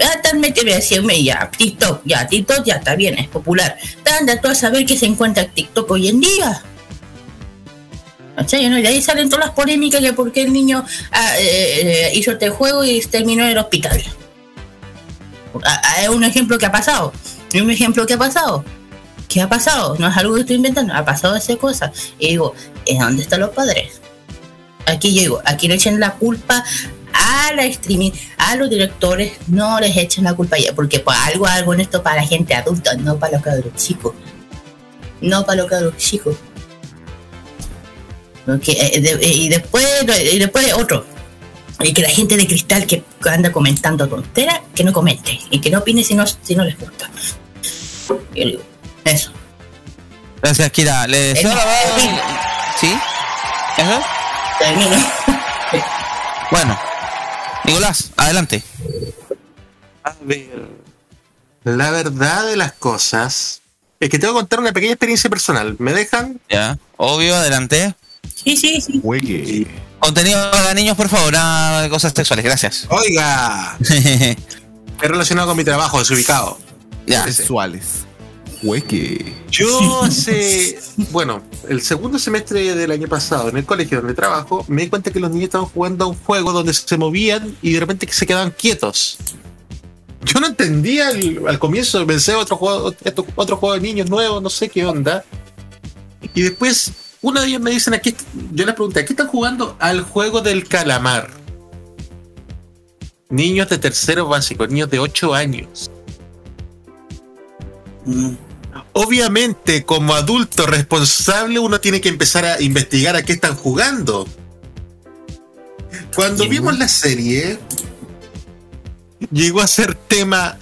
va a estar metido decirme ya, TikTok, ya, TikTok ya está bien, es popular. Anda tú a saber qué se encuentra en TikTok hoy en día. ¿no? Y ahí salen todas las polémicas de por qué el niño ah, eh, eh, hizo este juego y terminó en el hospital. Es un ejemplo que ha pasado. Es un ejemplo que ha pasado. ¿Qué ha pasado? No es algo que estoy inventando, ha pasado esa cosa. Y digo, ¿en dónde están los padres? Aquí yo digo, aquí le echen la culpa a la streaming, a los directores, no les echen la culpa ya, porque pues, algo, algo en esto para la gente adulta, no para los cabros chicos. No para los cabros chicos. Eh, eh, y después, y después otro. Y que la gente de cristal que anda comentando tonteras, que no comente. Y que no opine si no, si no les gusta. Eso. Gracias, Kira. Le deseo la ¿Sí? ¿Eso? Bueno, Nicolás, adelante. A ver. La verdad de las cosas es que tengo que contar una pequeña experiencia personal. ¿Me dejan? Ya, obvio, adelante. Sí, sí, sí. Contenido para niños, por favor, nada de cosas sexuales, gracias. Oiga. *laughs* es relacionado con mi trabajo, desubicado. Ya. Sexuales. Hueque. Yo hace, bueno, el segundo semestre del año pasado en el colegio donde trabajo, me di cuenta que los niños estaban jugando a un juego donde se movían y de repente que se quedaban quietos. Yo no entendía al, al comienzo, pensé otro juego, otro, otro juego de niños nuevo, no sé qué onda. Y después, una de ellas me dicen aquí, yo les pregunté, ¿qué están jugando? Al juego del calamar. Niños de tercero básico, niños de 8 años. Obviamente, como adulto responsable, uno tiene que empezar a investigar a qué están jugando. Cuando vimos la serie, llegó a ser tema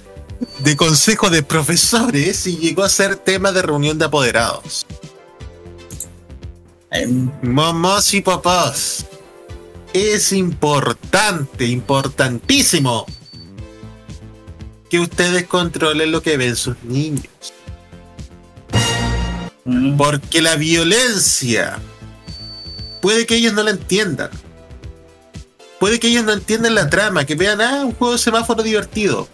de consejo de profesores y llegó a ser tema de reunión de apoderados. Mamás y papás, es importante, importantísimo que ustedes controlen lo que ven sus niños. Porque la violencia puede que ellos no la entiendan. Puede que ellos no entiendan la trama, que vean, ah, un juego de semáforo divertido.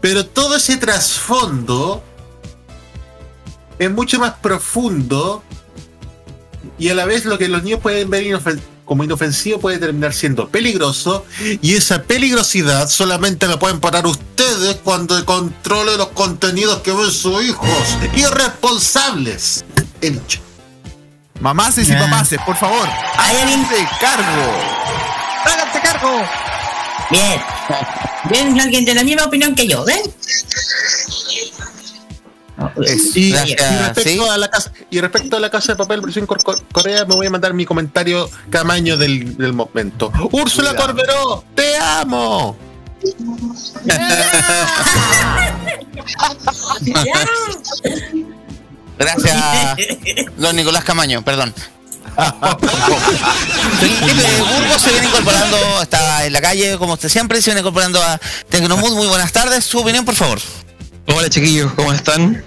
Pero todo ese trasfondo es mucho más profundo y a la vez lo que los niños pueden ver inofen- como inofensivo puede terminar siendo peligroso y esa peligrosidad solamente la pueden parar ustedes cuando controlen los contenidos que ven sus hijos. Irresponsables. He dicho. Mamases y Ah. papaces, por favor, háganse cargo. ¡Háganse cargo! Bien. *laughs* Bien, alguien de la misma opinión que yo, ¿ven? Y, Gracias, y respecto sí. a la casa, y respecto a la casa de papel versión Cor- Cor- Corea, me voy a mandar mi comentario camaño del, del momento. Úrsula. Corberó, te amo. *laughs* Gracias, don Nicolás Camaño, perdón. *laughs* Felipe Burgos se viene incorporando, está en la calle, como usted siempre, se viene incorporando a Tecnomood. Muy buenas tardes, su opinión, por favor. Hola chiquillos, ¿cómo están?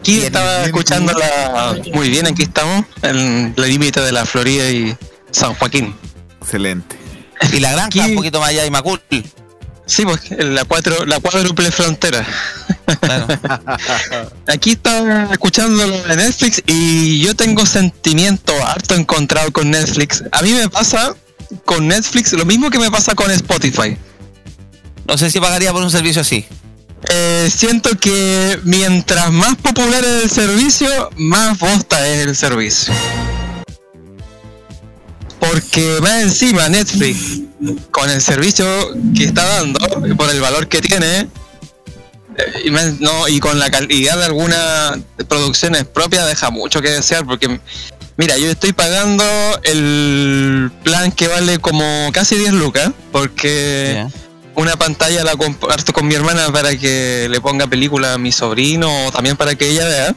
Aquí Bien, estaba bien, escuchando la... Muy bien, aquí estamos, en la límite de la Florida y San Joaquín. Excelente. Y la granja, Aquí- un poquito más allá de Macul. Sí, pues la, cuatro, la cuádruple frontera. Claro. *laughs* Aquí estaba escuchando de Netflix y yo tengo sentimiento harto encontrado con Netflix. A mí me pasa con Netflix lo mismo que me pasa con Spotify. No sé si pagaría por un servicio así. Eh, siento que mientras más popular es el servicio, más bosta es el servicio. Porque más encima Netflix, con el servicio que está dando, por el valor que tiene, y, no, y con la calidad de algunas producciones propias, deja mucho que desear. Porque, mira, yo estoy pagando el plan que vale como casi 10 lucas, porque una pantalla la comparto con mi hermana para que le ponga película a mi sobrino o también para que ella vea.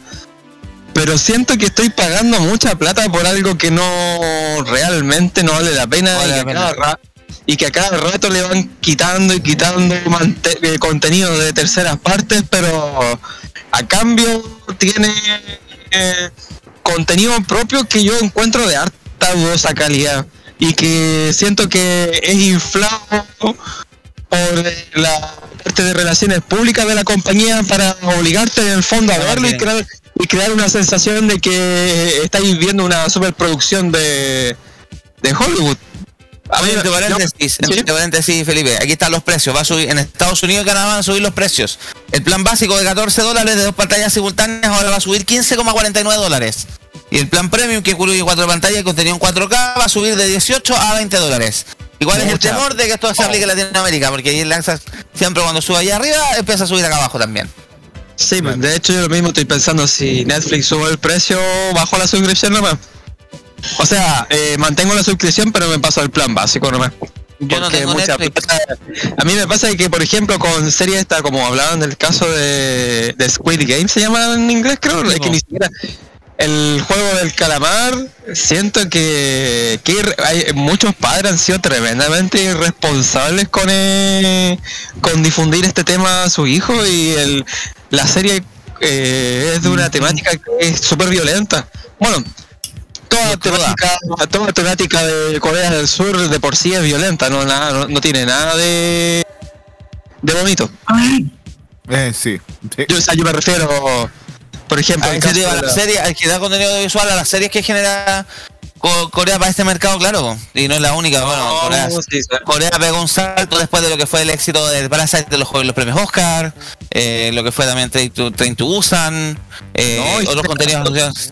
Pero siento que estoy pagando mucha plata por algo que no realmente no vale la pena, Vale y, la que pena. cada ra- y que a cada rato le van quitando y quitando eh, contenido de terceras partes, pero a cambio tiene eh, contenido propio que yo encuentro de harta dudosa calidad y que siento que es inflado por eh, la parte de relaciones públicas de la compañía para obligarte en el fondo a Ah, verlo y crear, y crear una sensación de que estáis viendo una superproducción de, de Hollywood. A mí- entre paréntesis, ¿sí? entre paréntesis, Felipe, aquí están los precios. Va a subir en Estados Unidos y Canadá van a subir los precios. El plan básico de 14 dólares de dos pantallas simultáneas ahora va a subir 15,49 dólares. Y el plan premium que incluye cuatro pantallas y contenido en 4K va a subir de 18 a 20 dólares. Igual es el temor de que esto se aplique en Latinoamérica, porque ahí lanzas siempre cuando sube allá arriba empieza a subir acá abajo también. Sí, de hecho yo lo mismo estoy pensando si Netflix sube el precio, bajo la suscripción nomás. O sea, eh, mantengo la suscripción pero me paso al plan básico nomás. Yo no Porque tengo mucha Netflix. plata- A mí me pasa que, por ejemplo, con series esta, como hablaban del caso de, de Squid Game, se llama en inglés, creo, es que ni siquiera el juego del calamar, siento que, hay, muchos padres han sido tremendamente irresponsables con, eh, con difundir este tema a su hijo y el, la serie eh, es de una temática que es súper violenta. Bueno, toda temática, toda temática de Corea del Sur de por sí es violenta, no, nada, no, no tiene nada de, de bonito. Eh, sí. Yo, o sea, yo me refiero, por ejemplo, caso a la serie, al que da contenido audiovisual a las series que genera Co- Corea para este mercado, claro. Y no es la única. Bueno, Corea, Corea pegó un salto después de lo que fue el éxito de Parasite de los, los premios Oscar, eh, lo que fue también Train to, Train to Busan, eh, No, otros contenidos.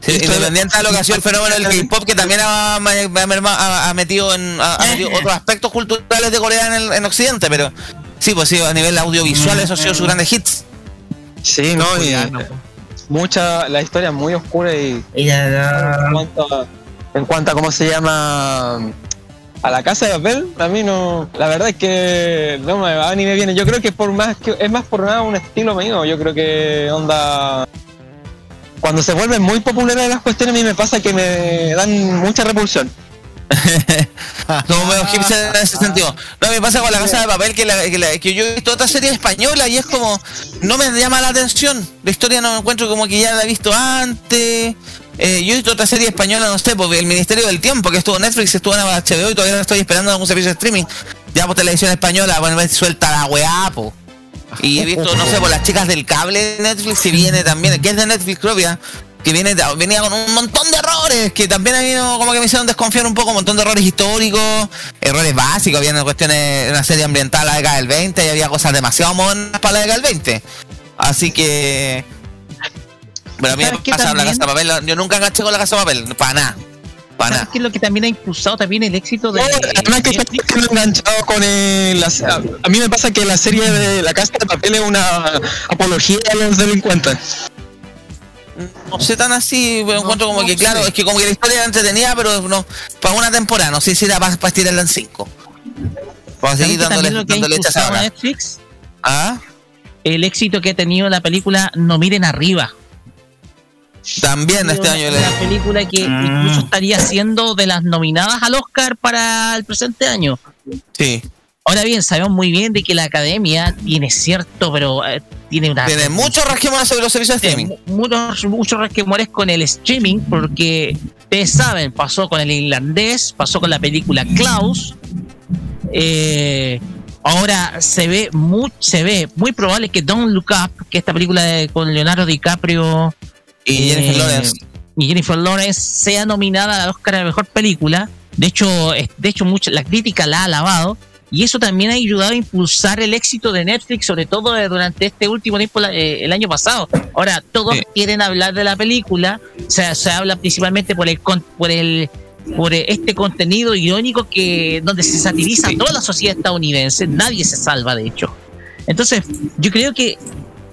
Sí, independiente de lo que ha sido el *laughs* fenómeno del K-pop, que también ha, ha- ha- ha metido en ha, ha metido otros aspectos culturales de Corea en, el- en Occidente, pero sí, pues sí, a nivel audiovisual, eso ha sido sus grandes hits. Sí, no, y mucha, la historia es muy oscura y en cuanto, a, en cuanto a cómo se llama a la casa de papel, a mí no, la verdad es que no me va ni me viene. Yo creo que por más que es más por nada un estilo mío. Yo creo que onda cuando se vuelven muy populares las cuestiones a mí me pasa que me dan mucha repulsión. Como medio hipster en ese sentido. No, me pasa con la casa de papel que, la- que, la- que yo he visto otra serie española y es como, no me llama la atención. La historia no me encuentro como que ya la he visto antes. Eh, yo he visto otra serie española, no sé, porque el Ministerio del Tiempo, que estuvo en Netflix, estuvo en HBO y todavía estoy esperando algún servicio de streaming. Ya por televisión española, bueno, me suelta la weá, po. Y he visto, no sé, por las chicas del cable de Netflix, que viene también, que es de Netflix propia, que viene, venía con un montón de errores, que también a mí no- como que me hicieron desconfiar un poco, un montón de errores históricos, errores básicos, había cuestiones, una serie ambiental a la década del 20 y había cosas demasiado modernas para la década del 20. Así que... Pero a mí me ¿Sabes qué pasa la casa de papel, yo nunca enganché con la casa de papel, para nada. Para ¿Sabes nada. qué es lo que también ha impulsado también el éxito de Además que estoy enganchado con el, la- a mí me pasa que la serie de La Casa de Papel es una apología a los delincuentes. No sé tan así, pero encuentro como que, claro, es que como que la historia era entretenida, pero no, para una temporada, no sé si era para, para estirarla en cinco. Para ¿Sabes seguir dándole, dándole ahora. Netflix? ¿Ah? El éxito que ha tenido la película No miren arriba. También este año le- La película que incluso estaría siendo de las nominadas al Oscar para el presente año. Sí. Ahora bien, sabemos muy bien de que la academia tiene cierto, pero eh, tiene una. Tiene muchos rasquemores sobre los servicios de streaming. Muchos, muchos resquemores con el streaming, porque ustedes saben, pasó con el irlandés, pasó con la película Klaus. eh, ahora se ve muy, se ve muy probable que Don't Look Up, que esta película de- con Leonardo DiCaprio Y Jennifer Lawrence. y Jennifer Lawrence sea nominada al Oscar a mejor película. De hecho, de hecho mucha, la crítica la ha alabado. Y eso también ha ayudado a impulsar el éxito de Netflix, sobre todo eh, durante este último tiempo, eh, el año pasado. Ahora, todos quieren hablar de la película, o sea, se habla principalmente por el por el por este contenido irónico que donde se satiriza toda la sociedad estadounidense, nadie se salva de hecho. Entonces, yo creo que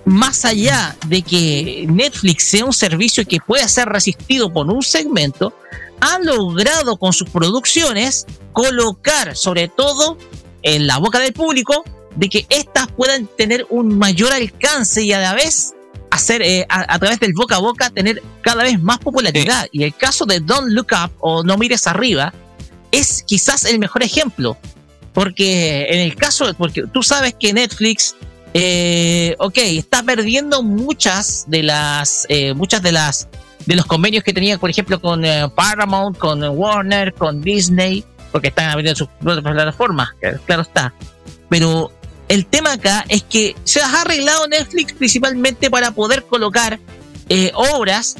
más allá de que Netflix sea un servicio que pueda ser resistido por un segmento, ha logrado con sus producciones colocar sobre todo en la boca del público de que éstas puedan tener un mayor alcance y a la vez hacer eh, a, a través del boca a boca tener cada vez más popularidad. Y el caso de Don't Look Up o No Mires Arriba es quizás el mejor ejemplo. Porque en el caso, porque tú sabes que Netflix, eh, ok, está perdiendo muchas de las, eh, muchas de las, de los convenios que tenía, por ejemplo, con eh, Paramount, con Warner, con Disney, porque están abriendo sus propias plataformas, claro está. Pero el tema acá es que se ha arreglado Netflix principalmente para poder colocar eh, obras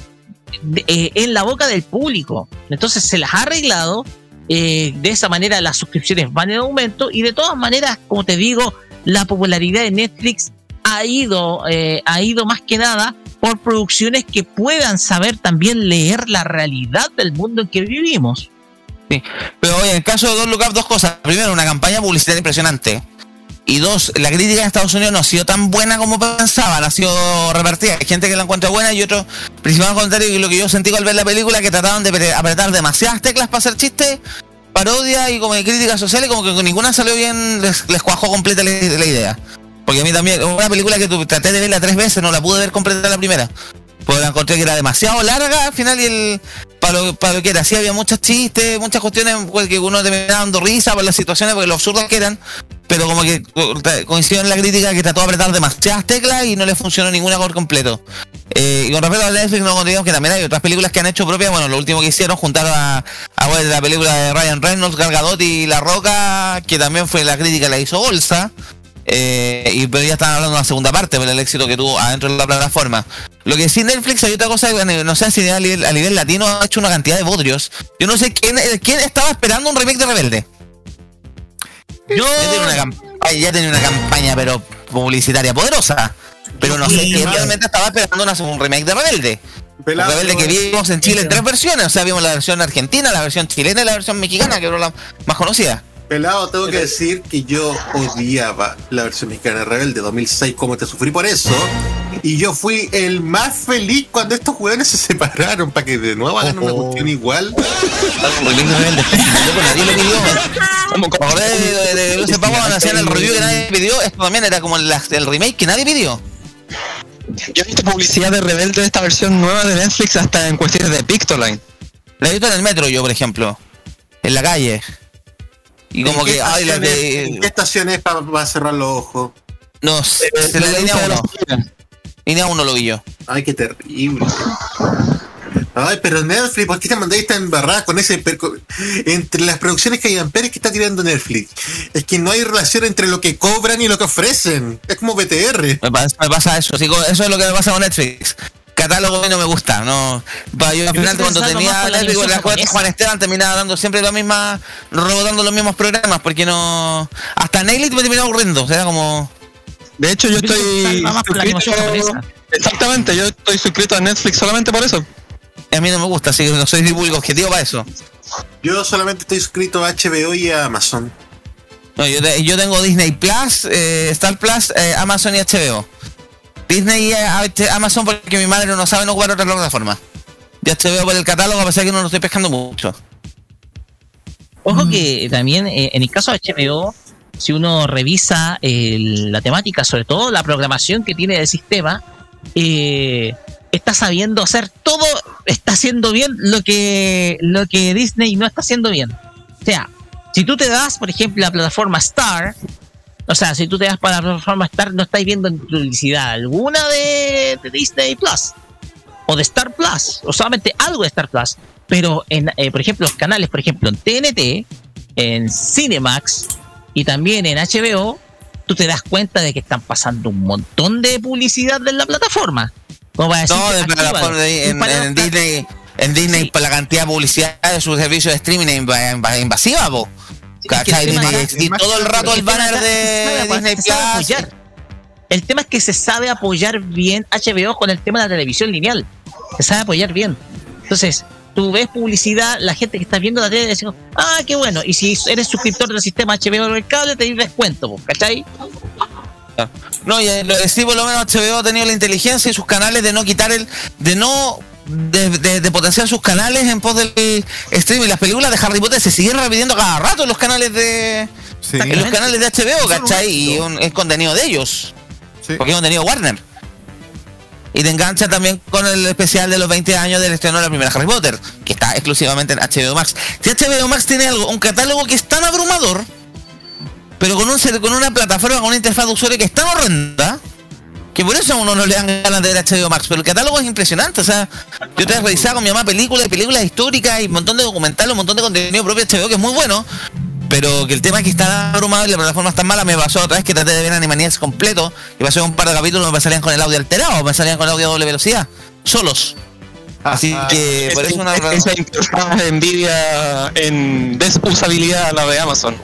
eh, en la boca del público. Entonces se las ha arreglado. eh, de esa manera las suscripciones van en aumento y de todas maneras, como te digo, la popularidad de Netflix ha ido, eh, ha ido más que nada por producciones que puedan saber también leer la realidad del mundo en que vivimos. Sí. Pero oye, en el caso de Don't Look Up, dos cosas. Primero, una campaña publicitaria impresionante. Y dos, la crítica en Estados Unidos no ha sido tan buena como pensaban, ha sido repartida. Hay gente que la encuentra buena y otro, principal contrario, que lo que yo sentí al ver la película, que trataban de apre- apretar demasiadas teclas para hacer chistes, parodia y como de críticas sociales, como que ninguna salió bien, les, les cuajó completa la idea. Porque a mí también, una película que tu- traté de verla tres veces, no la pude ver completa la primera. Porque la encontré que era demasiado larga al final y el para lo, para lo que era, sí había muchos chistes, muchas cuestiones pues, que uno terminaba dando risa por las situaciones, porque lo absurdos que eran, pero como que co- coincidió en la crítica que trató de apretar demasiadas teclas y no le funcionó ninguna por completo. Eh, y con respecto a Netflix, no digamos que también hay otras películas que han hecho propias, bueno, lo último que hicieron juntaron a, a bueno, la película de Ryan Reynolds, Gal Gadot y La Roca, que también fue la crítica la hizo bolsa. Eh, y pero ya están hablando de una segunda parte por el éxito que tuvo adentro de la plataforma. Lo que sí Netflix hay otra cosa, no sé si a nivel, a nivel latino ha hecho una cantidad de bodrios. Yo no sé quién, eh, quién estaba esperando un remake de Rebelde. Yo ya tenía una, cam- ay, ya tenía una campaña pero publicitaria poderosa. Pero no sé quién realmente estaba esperando una- un remake de Rebelde. Pelado, Rebelde que vimos en Chile en tres versiones. O sea, vimos la versión argentina, la versión chilena y la versión mexicana, que era la más conocida. Pelado, tengo que decir que yo odiaba la versión mexicana de Rebelde 2006, como te sufrí por eso. Y yo fui el más feliz cuando estos jugadores se separaron para que de nuevo hagan una cuestión igual. nadie lo pidió. Como de, de, de Luce Pavón, hacían el review que nadie pidió. Esto también era como el remake que nadie pidió. Yo he visto publicidad de Rebelde de esta versión nueva de Netflix hasta en cuestiones de Pictoline. La he visto en el metro yo, por ejemplo. En la calle. Y como ¿En qué que, ay, la. ¿En qué estaciones para cerrar los ojos? No, sé, en la línea 1. Línea 1 lo vi yo. Ay, qué terrible. Ay, pero Netflix, ¿por qué te mandáis esta embarrada con ese... perco- Entre las producciones que hay en Pérez que está tirando Netflix? Es que no hay relación entre lo que cobran y lo que ofrecen. Es como BTR. Me pasa, me pasa eso, sí, co- eso es lo que me pasa con Netflix. Catálogo a mí no me gusta, no. Yo al final cuando tenía la la. Juan Esteban terminaba dando siempre la misma, rebotando los mismos programas, porque no. Hasta Nailit me terminaba aburriendo, o sea, como. De hecho, yo estoy suscrito- Exactamente, yo estoy suscrito a Netflix solamente por eso. A mí no me gusta, así que no soy público objetivo para eso. Yo solamente estoy suscrito a HBO y a Amazon. No, yo, te- yo tengo Disney Plus, eh, Star Plus, eh, Amazon y HBO. Disney y eh, Amazon porque mi madre no sabe no ocupar otra plataforma. Y HBO por el catálogo, a pesar que no lo estoy pescando mucho. Ojo que también eh, en el caso de HBO, si uno revisa la temática, sobre todo la programación que tiene el sistema, eh, está sabiendo hacer todo, está haciendo bien lo que, lo que Disney no está haciendo bien. O sea, si tú te das, por ejemplo, la plataforma Star, o sea, si tú te das para la plataforma Star, no estáis viendo publicidad alguna de, de Disney Plus o de Star Plus, o solamente algo de Star Plus. Pero, en, eh, por ejemplo, los canales, por ejemplo, en TNT, en Cinemax y también en HBO, tú te das cuenta de que están pasando un montón de publicidad de la plataforma. Como para decir, No, de plataforma de- en, en Disney, en Disney por la cantidad de publicidad de sus servicios de streaming invasiva, po. ¿Cachai? Disney, es- y todo el rato el banner de Disney Plus. apoyar. El tema es que se sabe apoyar bien HBO con el tema de la televisión lineal. Se sabe apoyar bien. Entonces, tú ves publicidad, la gente que está viendo la tele dice, ah, qué bueno. Y si eres suscriptor del sistema HBO del cable, te descuento, ¿cachai? No, y eh, lo- sí, por lo menos HBO ha tenido la inteligencia y sus canales de no quitar el. de no. De, de- de potenciar sus canales en pos del streaming. Las películas de Harry Potter se siguen repitiendo cada rato en los canales de. En los canales de HBO, ¿cachai? Y un- es contenido de ellos. Porque es contenido Warner. Y te engancha también con el especial de los 20 años del estreno de la primera Harry Potter, que está exclusivamente en HBO Max. Si HBO Max tiene algo, un catálogo que es tan abrumador, pero con, un, con una plataforma, con una interfaz de usuario que es tan horrenda, que por eso a uno no le dan ganas de ver HBO Max. Pero el catálogo es impresionante, o sea, yo te he revisado con mi mamá películas y películas históricas y un montón de documentales, un montón de contenido propio de HBO que es muy bueno. Pero que el tema es que está abrumado y la plataforma es tan mala, me pasó otra vez que traté de ver Animaniacs completo y pasé un par de capítulos me salían con el audio alterado, me salían con el audio a doble velocidad, solos. Así que por eso una Esa envidia en desusabilidad la de Amazon.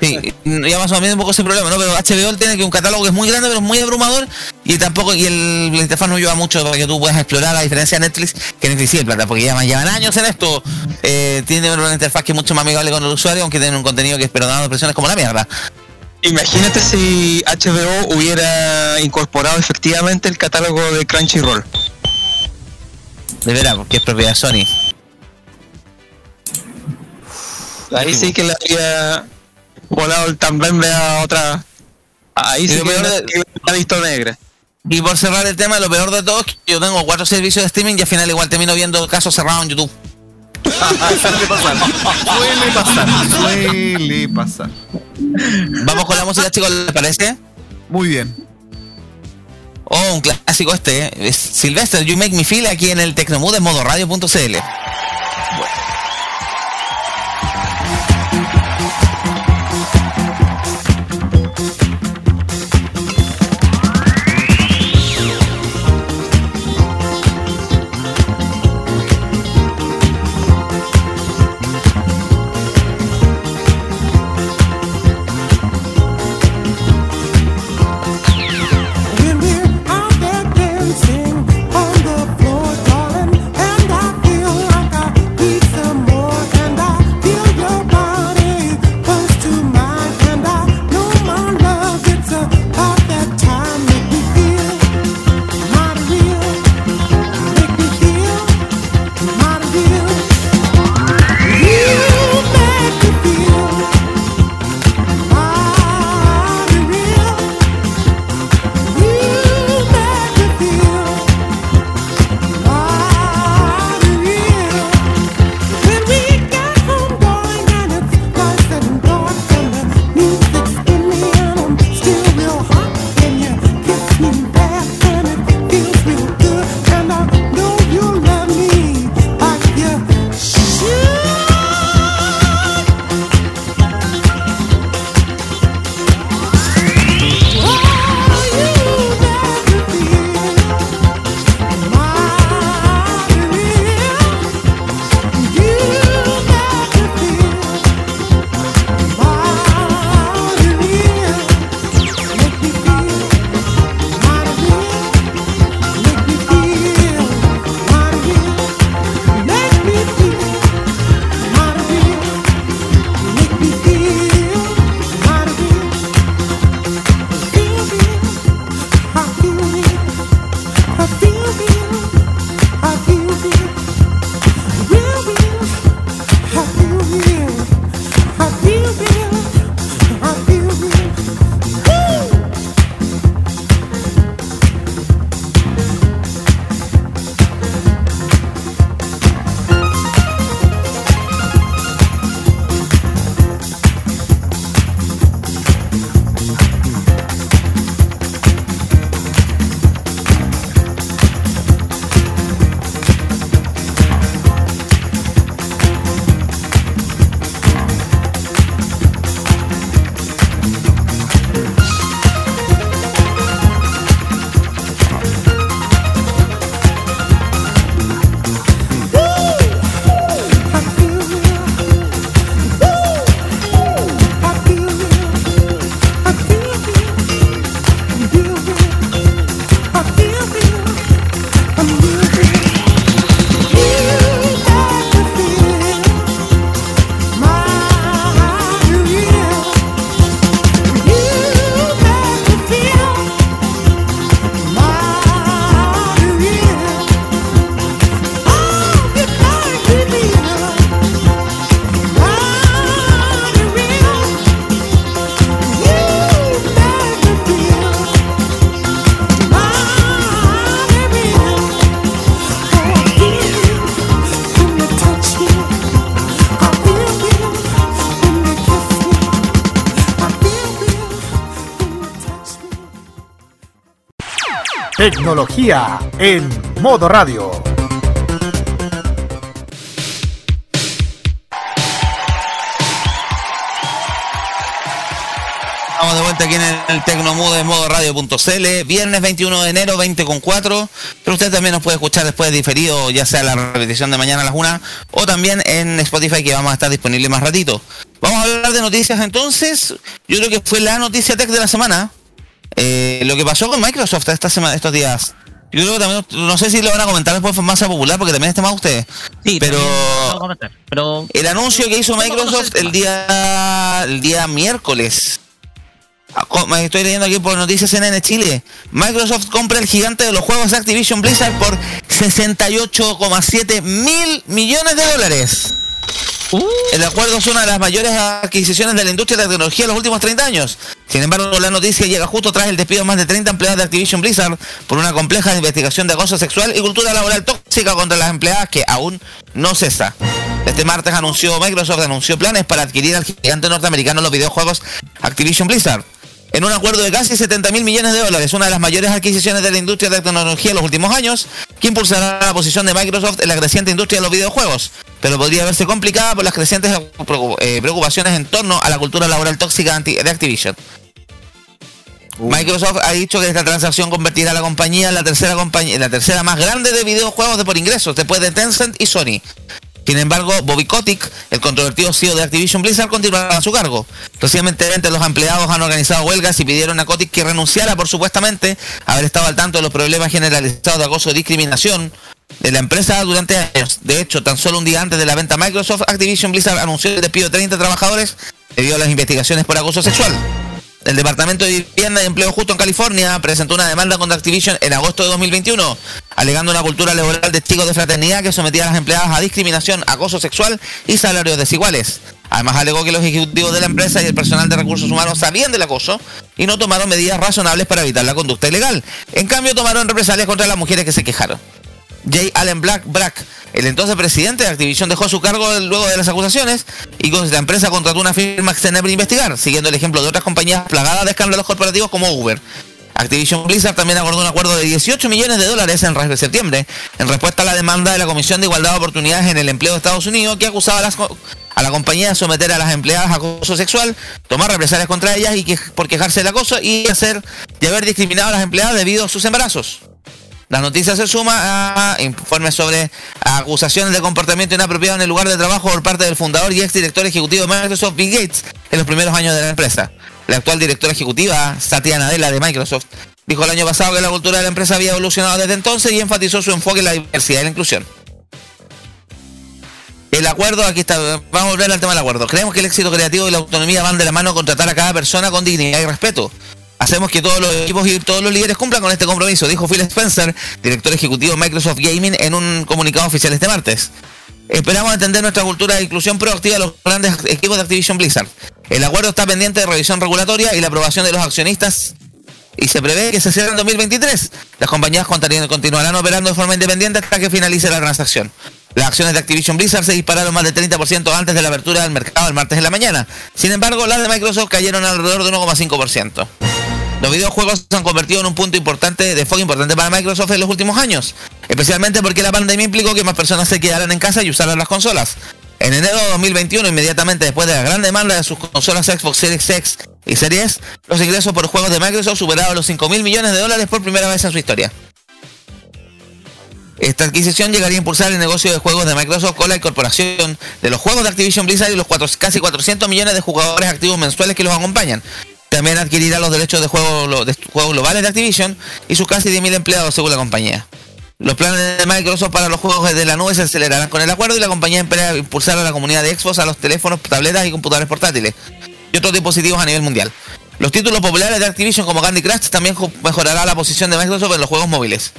Sí, y Amazon tiene un poco ese problema, ¿no? Pero HBO tiene que un catálogo que es muy grande, pero es muy abrumador y tampoco, y el, la interfaz no ayuda mucho para que tú puedas explorar, a diferencia de Netflix, que Netflix sí, plata, porque llevan, llevan años en esto, eh, tiene una interfaz que es mucho más amigable con el usuario, aunque tiene un contenido que es pero dando presiones como la mierda. Imagínate si HBO hubiera incorporado efectivamente el catálogo de Crunchyroll. De veras, porque es propiedad de Sony. Ahí sí que le había volado también a otra. Ahí sí la, ha visto negra. Y por cerrar el tema, lo peor de todo es que yo tengo cuatro servicios de streaming y al final igual termino viendo casos cerrados en YouTube. Suele pasar. Suele pasar. Suele pasar. Vamos con la música, chicos, ¿les parece? Muy bien. Oh, un clásico este, ¿eh? Es Sylvester, You Make Me Feel aquí en el Tecnomood en modo radio.cl. Tecnología en modo radio. Estamos de vuelta aquí en el, Tecnomudo de modo radio.cl, viernes 21 de enero, 20 con 4. Pero usted también nos puede escuchar después diferido, ya sea la repetición de mañana a las 1 o también en Spotify que vamos a estar disponible más ratito. Vamos a hablar de noticias entonces. Yo creo que fue la noticia tech de la semana. Eh, lo que pasó con Microsoft esta semana, estos días. Yo creo que también, no sé si lo van a comentar después en masa popular porque también está más ustedes. Sí, pero a comentar. Pero el anuncio que hizo Microsoft el día el día miércoles. Ah, Estoy leyendo aquí por Noticias CNN Chile. Microsoft compra el gigante de los juegos Activision Blizzard por 68,7 mil millones de dólares. El acuerdo es una de las mayores adquisiciones de la industria de la tecnología en los últimos 30 años. Sin embargo, la noticia llega justo tras el despido de más de 30 empleados de Activision Blizzard por una compleja investigación de acoso sexual y cultura laboral tóxica contra las empleadas que aún no cesa. Este martes anunció Microsoft anunció planes para adquirir al gigante norteamericano los videojuegos Activision Blizzard. En un acuerdo de casi 70 mil millones de dólares, una de las mayores adquisiciones de la industria de la tecnología en los últimos años, que impulsará la posición de Microsoft en la creciente industria de los videojuegos, pero podría verse complicada por las crecientes eh, preocupaciones en torno a la cultura laboral tóxica de Activision. Microsoft ha dicho que esta transacción convertirá a la compañía en la tercera compañía, en la tercera más grande de videojuegos de por ingresos, después de Tencent y Sony. Sin embargo, Bobby Kotick, el controvertido CEO de Activision Blizzard, continuará a su cargo. Recientemente los empleados han organizado huelgas y pidieron a Kotick que renunciara por supuestamente haber estado al tanto de los problemas generalizados de acoso y discriminación de la empresa durante años. De hecho, tan solo un día antes de la venta Microsoft, Activision Blizzard anunció el despido de 30 trabajadores debido a las investigaciones por acoso sexual. El Departamento de Vivienda y Empleo Justo en California presentó una demanda contra Activision en agosto de 2021, alegando una cultura laboral de chicos de fraternidad que sometía a las empleadas a discriminación, acoso sexual y salarios desiguales. Además alegó que los ejecutivos de la empresa y el personal de recursos humanos sabían del acoso y no tomaron medidas razonables para evitar la conducta ilegal. En cambio, tomaron represalias contra las mujeres que se quejaron. J. Allen Black, Brack, el entonces presidente de Activision, dejó su cargo luego de las acusaciones y con la empresa contrató una firma externa para investigar, siguiendo el ejemplo de otras compañías plagadas de escándalos corporativos como Uber. Activision Blizzard también acordó un acuerdo de 18 millones de dólares en re- septiembre en respuesta a la demanda de la Comisión de Igualdad de Oportunidades en el Empleo de Estados Unidos que acusaba a, las a la compañía de someter a las empleadas a acoso sexual, tomar represalias contra ellas y que, por quejarse del acoso y hacer de haber discriminado a las empleadas debido a sus embarazos. La noticia se suma a informes sobre acusaciones de comportamiento inapropiado en el lugar de trabajo por parte del fundador y exdirector ejecutivo de Microsoft, Bill Gates, en los primeros años de la empresa. La actual directora ejecutiva, Satya Nadella de Microsoft, dijo el año pasado que la cultura de la empresa había evolucionado desde entonces y enfatizó su enfoque en la diversidad y la inclusión. El acuerdo, aquí está, vamos a volver al tema del acuerdo. Creemos que el éxito creativo y la autonomía van de la mano con tratar a cada persona con dignidad y respeto. Hacemos que todos los equipos y todos los líderes cumplan con este compromiso, dijo Phil Spencer, director ejecutivo de Microsoft Gaming, en un comunicado oficial este martes. Esperamos entender nuestra cultura de inclusión proactiva de los grandes equipos de Activision Blizzard. El acuerdo está pendiente de revisión regulatoria y la aprobación de los accionistas y se prevé que se cierre en 2023. Las compañías continuarán operando de forma independiente hasta que finalice la transacción. Las acciones de Activision Blizzard se dispararon más de 30% antes de la apertura del mercado el martes en la mañana. Sin embargo, las de Microsoft cayeron alrededor de 1,5%. Los videojuegos se han convertido en un punto importante de foco importante para Microsoft en los últimos años, especialmente porque la pandemia implicó que más personas se quedaran en casa y usaran las consolas. En enero de 2021, inmediatamente después de la gran demanda de sus consolas Xbox Series X y Series, los ingresos por juegos de Microsoft superaron los 5 mil millones de dólares por primera vez en su historia. Esta adquisición llegaría a impulsar el negocio de juegos de Microsoft con la incorporación de los juegos de Activision Blizzard y los casi 400 millones de jugadores activos mensuales que los acompañan. También adquirirá los derechos de juegos juegos globales de Activision y sus casi 10.000 empleados según la compañía. Los planes de Microsoft para los juegos de la nube se acelerarán con el acuerdo y la compañía espera impulsar a la comunidad de Xbox a los teléfonos, tabletas y computadores portátiles y otros dispositivos a nivel mundial. Los títulos populares de Activision como Candy Crush también mejorará la posición de Microsoft en los juegos móviles.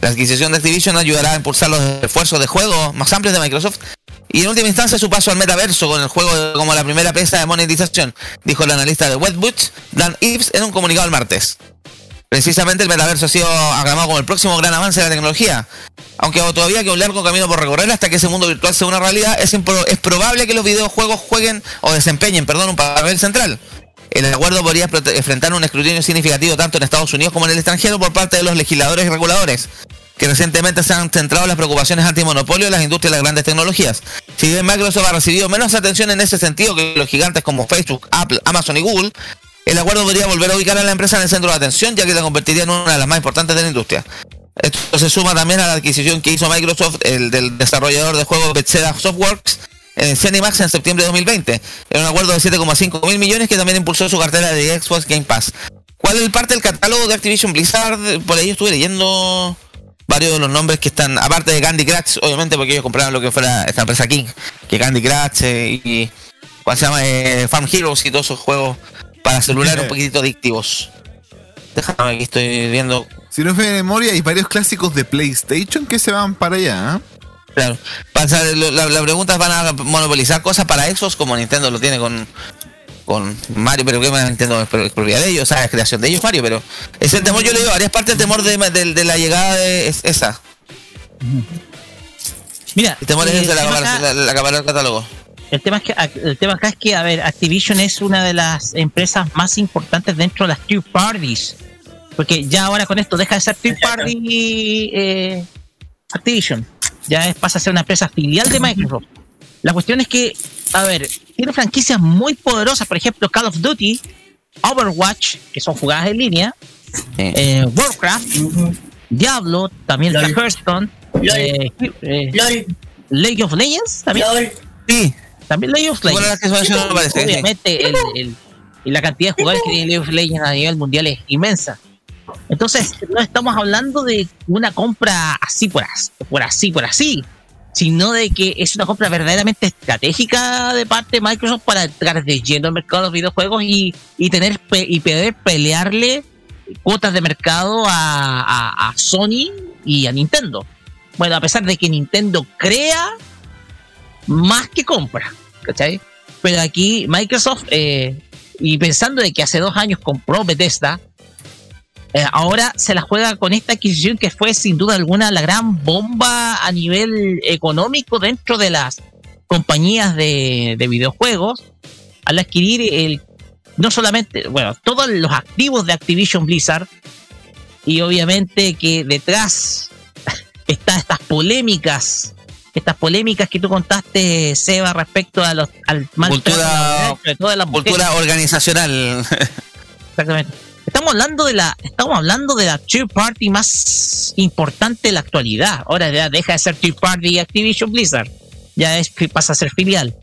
La adquisición de Activision ayudará a impulsar los esfuerzos de juego más amplios de Microsoft y en última instancia su paso al metaverso con el juego como la primera pieza de monetización, dijo el analista de Webwitch, Dan Ives, en un comunicado el martes. Precisamente el metaverso ha sido aclamado como el próximo gran avance de la tecnología. Aunque todavía queda un largo camino por recorrer hasta que ese mundo virtual sea una realidad, es, es probable que los videojuegos jueguen o desempeñen, perdón, un papel central. El acuerdo podría enfrentar un escrutinio significativo tanto en Estados Unidos como en el extranjero por parte de los legisladores y reguladores, que recientemente se han centrado en las preocupaciones antimonopolio de las industrias de las grandes tecnologías. Si bien Microsoft ha recibido menos atención en ese sentido que los gigantes como Facebook, Apple, Amazon y Google, el acuerdo podría volver a ubicar a la empresa en el centro de atención, ya que la convertiría en una de las más importantes de la industria. Esto se suma también a la adquisición que hizo Microsoft, el del desarrollador de juegos Bethesda Softworks, en Cinemax en septiembre de 2020. Era un acuerdo de 7,5 mil millones que también impulsó su cartera de Xbox Game Pass. ¿Cuál es parte del catálogo de Activision Blizzard? Por ahí estuve leyendo varios de los nombres que están, aparte de Candy Crush, obviamente porque ellos compraron lo que fuera esta empresa King, que Candy Crush eh, y, ¿cuál se llama? Eh, Farm Heroes y todos esos juegos para celular un poquitito adictivos. Déjame, aquí estoy viendo Si no fue de memoria, hay varios clásicos de PlayStation que se van para allá. ¿eh? Claro. Lo- la, la pregunta es, van a monopolizar cosas para Xbox como Nintendo lo tiene con con Mario, pero que es pro- es propiedad de ellos, o sea, es creación de ellos Mario, pero es el temor, yo le digo varias partes del temor de, de- de la llegada de es- esa. Mira, El temor es eh, ese, la, el catálogo. El tema, es que, el tema acá es que, a ver, Activision es una de las empresas más importantes dentro de las third parties. Porque ya ahora con esto deja de ser third party eh, Activision. Ya es, pasa a ser una empresa filial de Microsoft. La cuestión es que, a ver, tiene franquicias muy poderosas, por ejemplo, Call of Duty, Overwatch, que son jugadas en línea, eh, Warcraft, Diablo, también está Hearthstone, eh, eh, League of Legends, también. Sí. También League of Legends. Obviamente, el, el- y la cantidad de jugadores que tiene League of Legends a nivel mundial es inmensa. Entonces, no estamos hablando de una compra así por así, por así, por así, sino de que es una compra verdaderamente estratégica de parte de Microsoft para entrar de lleno al mercado de los videojuegos y, y tener y poder pelearle cuotas de mercado a, a- a Sony y a Nintendo. Bueno, a pesar de que Nintendo crea más que compra, ¿cachai? Pero aquí Microsoft, eh, y pensando de que hace dos años compró Bethesda, eh, ahora se la juega con esta adquisición que fue sin duda alguna la gran bomba a nivel económico dentro de las compañías de, de videojuegos al adquirir el no solamente, bueno, todos los activos de Activision Blizzard y obviamente que detrás *laughs* está estas polémicas, estas polémicas que tú contaste, Seba, respecto a los al Cultura, de todas las cultura organizacional. *laughs* Exactamente. Estamos hablando de la, estamos hablando de la third party más importante de la actualidad. Ahora ya deja de ser third party Activision Blizzard. Ya es, pasa a ser filial.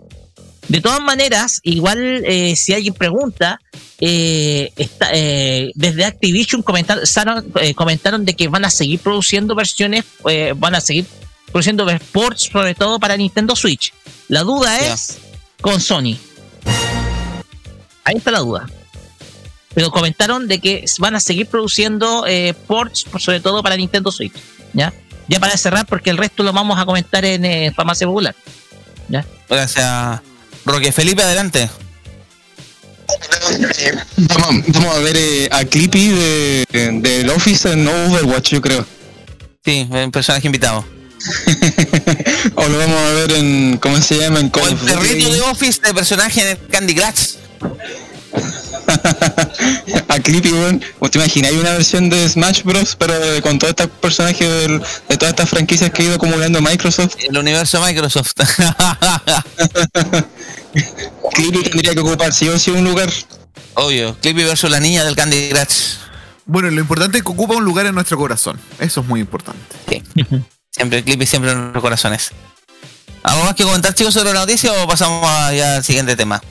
De todas maneras, igual eh, si alguien pregunta, eh, está, eh, desde Activision comentaron, saron- comentaron de que van a seguir produciendo versiones, van a seguir produciendo ports sobre todo para Nintendo Switch. La duda es con Sony. Ahí está la duda. Pero comentaron de que van a seguir produciendo eh, ports, por- sobre todo para Nintendo Switch. ¿ya? ya para cerrar, porque el resto lo vamos a comentar en eh, Farmacia Popular. ¿ya? Gracias. Roque Felipe, adelante. Vamos, vamos a ver eh, a Clippy de, del Office en Overwatch, yo creo. Sí, un personaje invitado. *laughs* O lo vamos a ver en. ¿Cómo se llama? En Call El of Duty. perrito de Office de personaje en el Candy Crush. *laughs* a Clippy, weón. ¿O te imaginas? Hay una versión de Smash Bros. Pero con todos estos personajes de todas estas franquicias que ha ido acumulando Microsoft. El universo Microsoft. *laughs* Clippy tendría que ocupar sí o sí un lugar. Obvio. Clippy versus la niña del Candy Crush. Bueno, lo importante es que ocupa un lugar en nuestro corazón. Eso es muy importante. Siempre Clippy, siempre en nuestros corazones. ¿Algo más que comentar, chicos, sobre la noticia o pasamos ya al siguiente tema?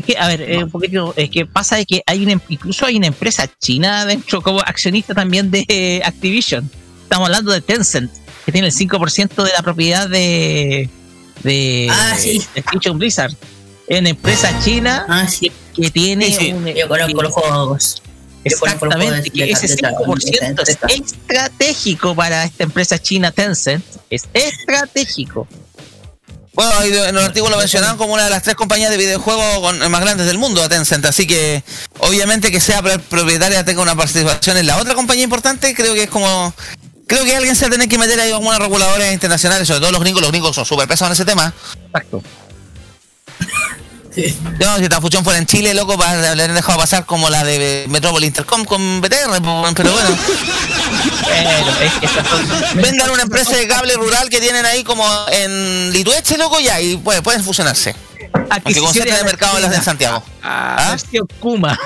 Es que, a ver, eh, un poquito, es que pasa de que hay una, incluso hay una empresa china dentro como accionista también de eh, Activision. Estamos hablando de Tencent, que tiene el 5% de la propiedad de, de, Ah, sí. de Activision Blizzard. Es una empresa china que, que tiene un... Yo conozco los juegos. Exactamente, que ese de- de- 5% es estratégico para esta empresa china Tencent. Es estratégico. Bueno, en el artículo mencionaban como una de las tres compañías de videojuegos con- más grandes del mundo, Tencent, así que obviamente que sea pro- propietaria tenga una participación en la otra compañía importante, creo que es como... Creo que alguien se va a tener que meter ahí algunas reguladoras internacionales, sobre todo los gringos, los gringos son súper pesados en ese tema. Exacto. No, si esta fusión fuera en Chile, loco, para haber dejado pasar como la de Metrópoli Intercom con BTR, pero bueno. Vendan una empresa de cable rural que tienen ahí como en Litueche, loco, ya, y pues, pueden fusionarse. Aunque concentren el mercado en las de Santiago. Ah, Kuma.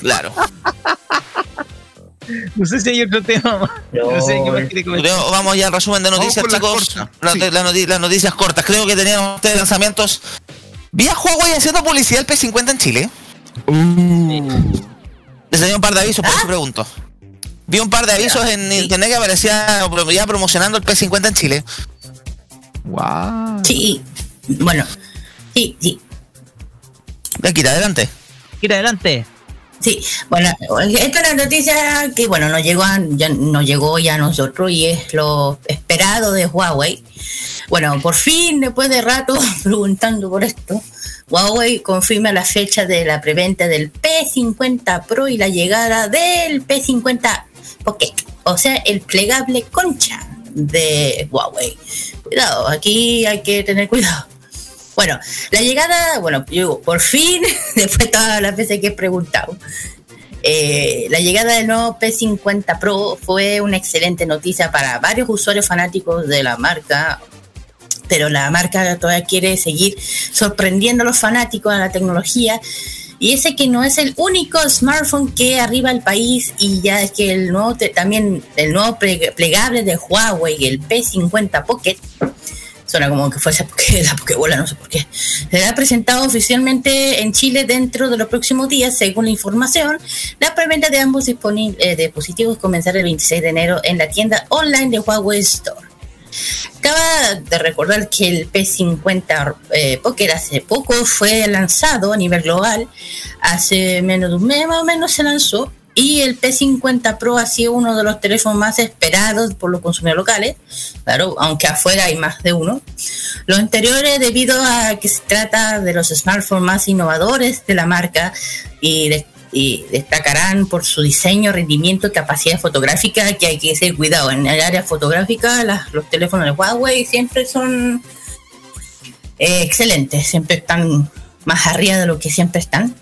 Claro. No sé si hay otro tema. No, sé qué más quiere comentar. Creo- vamos ya al resumen de noticias, las chicos. cortas. Las, Sí. las noti- las noticias cortas. Creo que teníamos ustedes lanzamientos. Vi a Huawei haciendo publicidad del P50 en Chile. Les tenía un par de avisos, por eso pregunto. Vi un par de avisos en internet que aparecía ya promocionando el P50 en Chile. Wow. Sí, bueno, sí, sí. Aquí, adelante. Ir adelante. Sí, bueno, esta es la noticia que, bueno, nos llegó, a, ya, nos llegó ya a nosotros y es lo esperado de Huawei. Bueno, por fin, después de rato *laughs* preguntando por esto, Huawei confirma la fecha de la preventa del P50 Pro y la llegada del P50 Pocket, o sea, el plegable concha de Huawei. Cuidado, aquí hay que tener cuidado. Bueno, la llegada, bueno, yo digo, por fin, *laughs* después de todas las veces que he preguntado, eh, la llegada del nuevo P50 Pro fue una excelente noticia para varios usuarios fanáticos de la marca, pero la marca todavía quiere seguir sorprendiendo a los fanáticos de la tecnología. Y ese que no es el único smartphone que arriba al país y ya es que el nuevo también el nuevo ple- plegable de Huawei, el P50 Pocket, Suena como que fuese *laughs* porque la Pokébola, no sé por qué. Será presentado oficialmente en Chile dentro de los próximos días, según la información. La preventa de ambos eh, dispositivos comenzará el 26 de enero en la tienda online de Huawei Store. Acaba de recordar que el P50 eh, Pocket hace poco fue lanzado a nivel global, hace menos de un mes más o menos se lanzó, y el P50 Pro ha sido uno de los teléfonos más esperados por los consumidores locales, claro, aunque afuera hay más de uno. Los anteriores debido a que se trata de los smartphones más innovadores de la marca y, de- y destacarán por su diseño, rendimiento y capacidad fotográfica, que hay que tener cuidado. En el área fotográfica, los teléfonos de Huawei siempre son eh, excelentes, siempre están más arriba de lo que siempre están.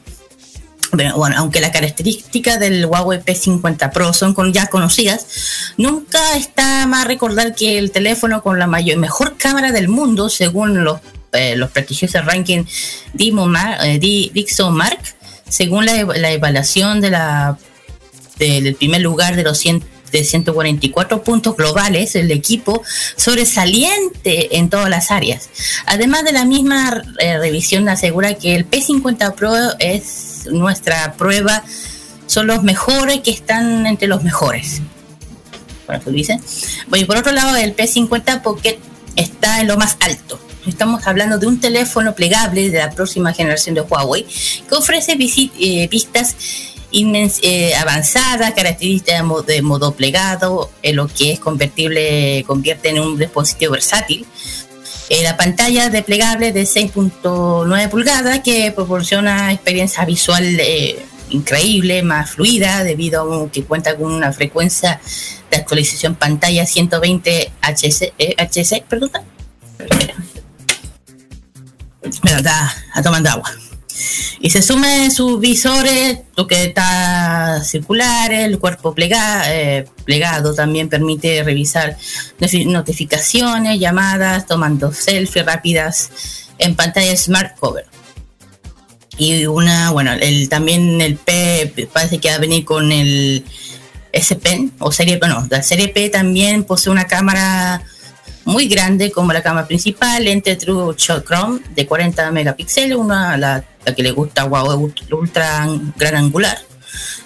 Bueno, aunque las características del Huawei P50 Pro son con- ya conocidas, nunca está más recordar que el teléfono con la mayor, mejor cámara del mundo, según los, eh, los prestigiosos rankings eh, Di- Dixomark, según la, la evaluación de la, del primer lugar de los 100 de 144 puntos globales, el equipo sobresaliente en todas las áreas. Además de la misma eh, revisión asegura que el P50 Pro es nuestra prueba, son los mejores que están entre los mejores. Bueno, eso dice. Bueno, y por otro lado, el P50 Pocket está en lo más alto. Estamos hablando de un teléfono plegable de la próxima generación de Huawei que ofrece eh, vistas eh, avanzadas, características de modo plegado, en lo que es convertible, convierte en un dispositivo versátil. Eh, la pantalla de plegable de 6.9 pulgadas que proporciona experiencia visual eh, increíble, más fluida, debido a que cuenta con una frecuencia de actualización pantalla 120 HC, eh, HC perdón. Está, está tomando agua. Y se sume sus visores, lo que está circular, el cuerpo plega- eh, plegado también permite revisar notificaciones, llamadas, tomando selfies rápidas en pantalla Smart Cover. Y una, bueno, el, también el P parece que va a venir con el S Pen o serie, bueno, la serie P también posee una cámara muy grande como la cámara principal, lente True Shot Chrome de 40 megapíxeles, una la, la que le gusta Huawei ultra gran angular,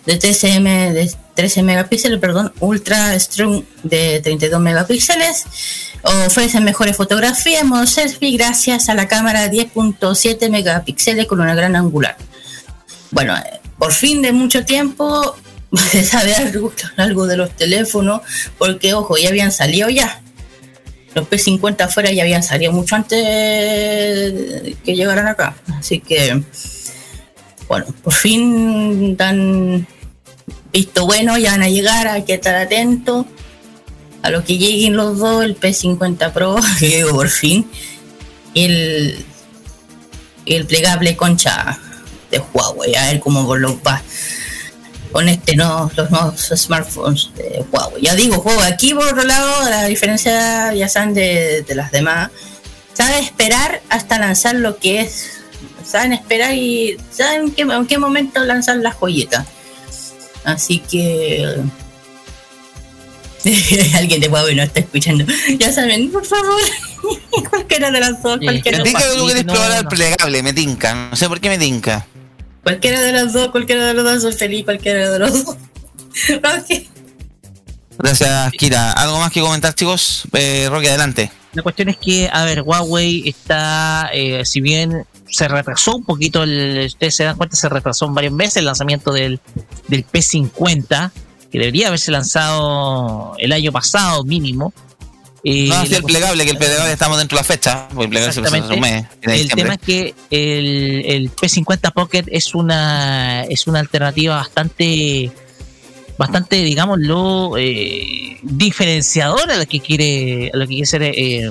de 13, m, de 13 megapíxeles, perdón, ultra strong de 32 megapíxeles. Ofrece mejores fotografías modo selfie gracias a la cámara 10.7 megapíxeles con una gran angular. Bueno, eh, por fin de mucho tiempo *laughs* se sabe algo de los teléfonos, porque ojo, ya habían salido ya. Los P50 afuera ya habían salido mucho antes que llegaran acá. Así que, bueno, por fin dan visto bueno, ya van a llegar, hay que estar atentos a lo que lleguen los dos, el P50 Pro, *laughs* por fin, y el el plegable concha de Huawei. A ver cómo lo va con este no, los nuevos smartphones de Huawei. Ya digo, Huawei aquí por otro lado, la diferencia ya saben de, de las demás, saben esperar hasta lanzar lo que es, saben esperar y saben qué, en qué momento lanzar las joyetas. Así que *laughs* alguien de Huawei no está escuchando. Ya saben, por favor, *laughs* cualquiera de las dos, Me cualquiera, tinca que tú quieres no, probar el no. plegable, me tinca. No sé por qué me tinca. Cualquiera de las dos, cualquiera de los dos, soy feliz, cualquiera de los dos. *laughs* Ok. Gracias, Kira. ¿Algo más que comentar, chicos? Eh, Roque, adelante. La cuestión es que, a ver, Huawei está, eh, si bien se retrasó un poquito, el, ustedes se dan cuenta, se retrasó varias veces el lanzamiento del, del P50, que debería haberse lanzado el año pasado mínimo. Eh, no, así el plegable, que el plegable estamos dentro de la fecha. Porque el plegable se un mes. El tema es que el, el P50 Pocket es una es una alternativa bastante bastante digámoslo eh, diferenciadora a lo que quiere a lo que quiere ser eh,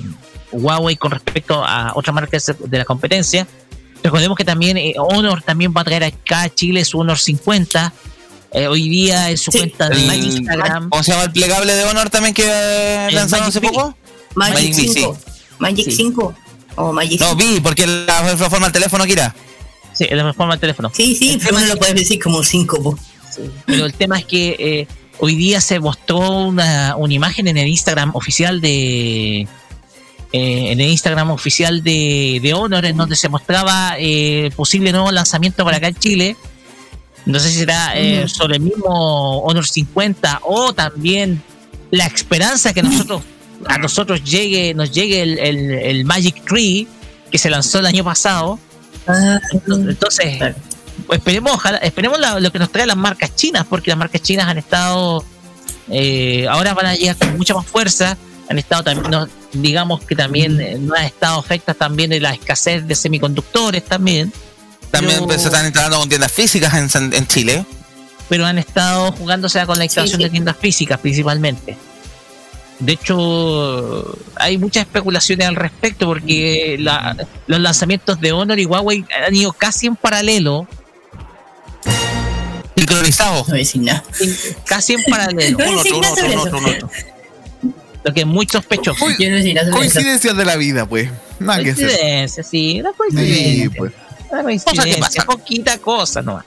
Huawei con respecto a otras marcas de la competencia. Recordemos que también eh, Honor también va a traer acá a Chile su Honor 50. Eh, hoy día en su cuenta de El- Instagram. ¿Cómo se llama el plegable de Honor también que eh, El lanzaron Magic hace poco? Magic Magic V, 5. Magic Sí. 5. O Magic No, vi, porque la la forma del teléfono, Kira. Sí, la forma del teléfono. Sí, sí, pero no lo puedes decir como 5. Pero el tema es que eh, hoy día se mostró una, una imagen en el Instagram oficial de. eh, en el Instagram oficial de, de Honor, en donde se mostraba eh, posible nuevo lanzamiento para acá en Chile. No sé si será eh, sobre el mismo Honor 50 o también la esperanza que nosotros a nosotros llegue nos llegue el, el- el Magic Tree que se lanzó el año pasado. Entonces, pues esperemos, ojalá- esperemos la- lo que nos trae las marcas chinas, porque las marcas chinas han estado, eh, ahora van a llegar con mucha más fuerza, han estado también, no, digamos que también eh, no han estado afectas también de la escasez de semiconductores también. También Pero- pues, se están instalando con tiendas físicas en, en Chile. pero han estado jugándose con la instalación sí. de tiendas físicas principalmente. De hecho, hay muchas especulaciones al respecto porque la- los lanzamientos de Honor y Huawei han ido casi en paralelo. Sincronizado. No decir nada. Casi en paralelo. *laughs* Lo que es muy sospechoso. No. Coincidencias de la vida, pues. Nada que hacer. Coincidencia, sí, Sí, pues. Una Cosas que coincidencia, pasan. poquita cosa nomás.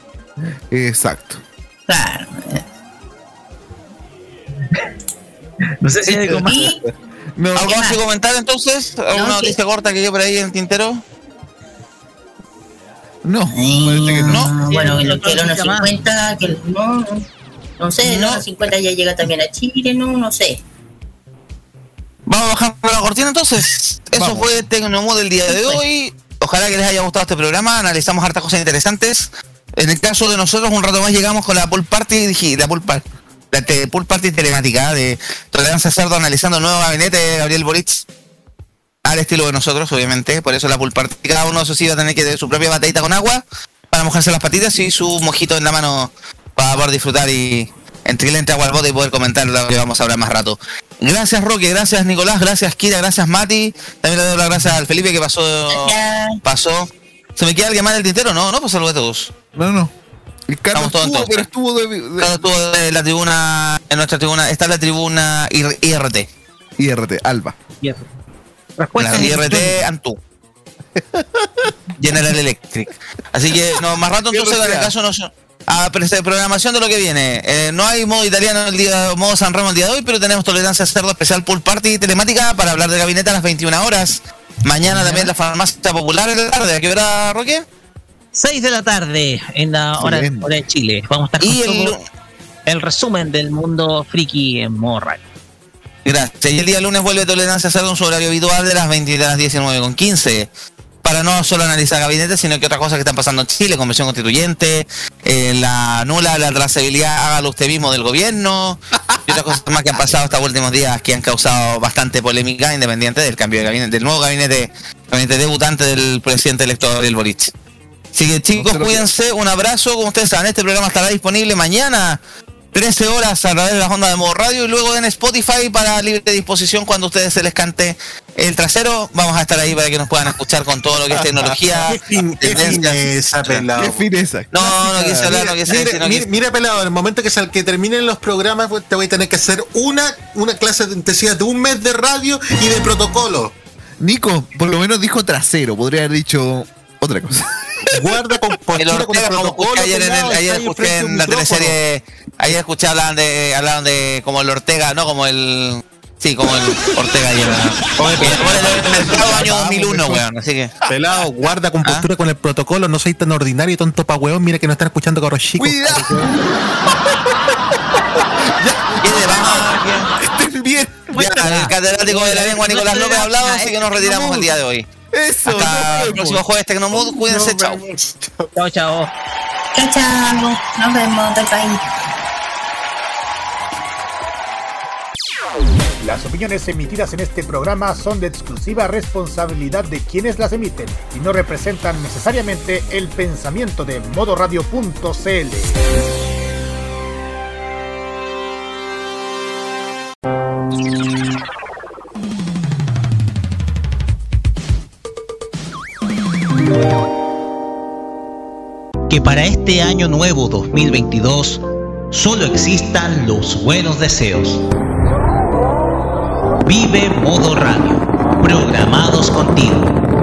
Exacto. Claro. *laughs* No sé si hay algo más. Y No, ¿Algo ¿Qué más que más? comentar entonces? ¿Alguna No, que- noticia corta que quede por ahí en el tintero? no, eh, que no. no. bueno, Sí, el, que el otra 1.50, que el, no, no, no sé, No. 1.50 ya llega también a Chile, no, no sé. Vamos a bajar la cortina entonces. Eso Vamos. fue Tecnomood del día de hoy. Ojalá que les haya gustado este programa. Analizamos hartas cosas interesantes. En el caso de nosotros, un rato más llegamos con la pool party, dije, la pool party. La pool party telemática de Tolerancia Cerdo analizando el nuevo gabinete de Gabriel Boric al estilo de nosotros, obviamente. Por eso la pool party. Cada uno de esos sí va a tener que tener su propia batallita con agua para mojarse las patitas y su mojito en la mano para poder disfrutar y entre el entre agua al bote y poder comentar lo que vamos a hablar más rato. Gracias Roque, gracias Nicolás, gracias Kira, gracias Mati. También le doy las gracias al Felipe que pasó. Gracias. pasó. ¿Se me queda alguien más en el tintero? No, no, pues saludé a todos. No, no. El Carlos Estamos todos estuvo, pero estuvo de, de- Claro, estuvo de la tribuna, en nuestra tribuna, está la tribuna IR- IRT. IRT, Alba. Respuesta La IRT Antú. General Electric. Así que, no, más rato entonces, *laughs* en el caso no a programación de lo que viene. Eh, no hay modo italiano el día, modo San Remo el día de hoy, pero tenemos tolerancia a cerdo especial pool party telemática para hablar de gabinete a las 21 horas. Mañana también la farmacia popular en la tarde. ¿A qué hora, Roque? 6 de la tarde en la hora, hora de Chile. Vamos a estar con Y el, todo el resumen del mundo friki en radio. Gracias. Y el día lunes vuelve Tolerancia a Cerdo en su horario habitual de las 20 y de las 19 con 15. Para no solo analizar gabinetes, sino que otras cosas que están pasando en Chile, convención constituyente, eh, la nula, la trazabilidad, hágalo usted mismo del gobierno, y otras cosas más que han pasado estos últimos días que han causado bastante polémica, independiente del cambio de gabinete, del nuevo gabinete, gabinete debutante del presidente electo Gabriel Boric. Así que chicos, No cuídense, un abrazo, como ustedes saben, este programa estará disponible mañana 13 horas a través de las ondas de modo radio y luego en Spotify para libre disposición cuando a ustedes se les cante el trasero. Vamos a estar ahí para que nos puedan escuchar con todo lo que es tecnología. *laughs* Qué fin- qué tendencias. fineza, pelado. Qué fineza. No, no quise hablar, no quise Mira, decir, no mira, quise- mira, pelado, en el momento que, sal, que terminen los programas, pues, te voy a tener que hacer una, una clase de intensidad de un mes de radio y de protocolo. Nico, por lo menos dijo trasero, podría haber dicho otra cosa. Guarda con postura con el protocolo. ayer, en el- ayer escuché en la teleserie, ayer escuché hablaban de, hablaban de como el Ortega, no como el, sí, como el Ortega ayer, ¿no? como el mercado año 2001, weón, así que. Pelado, guarda ¿Ah? con postura con el protocolo, no soy tan ordinario y tonto pa' huevón, mira que no están escuchando cabros chicos. *laughs* ¿Qué le va? Estén bien. Ya, el catedrático de la lengua Nicolás López ha hablado, así que nos retiramos el día de hoy. Eso, Hasta el próximo jueves Tecnomood, cuídense, chao. Chao, chao. Chao, chao. Nos vemos. Bye, bye. Las opiniones emitidas en este programa son de exclusiva responsabilidad de quienes las emiten y no representan necesariamente el pensamiento de modoradio.cl. Que para este año nuevo 2022 solo existan los buenos deseos. Vive Modo Radio, programados contigo.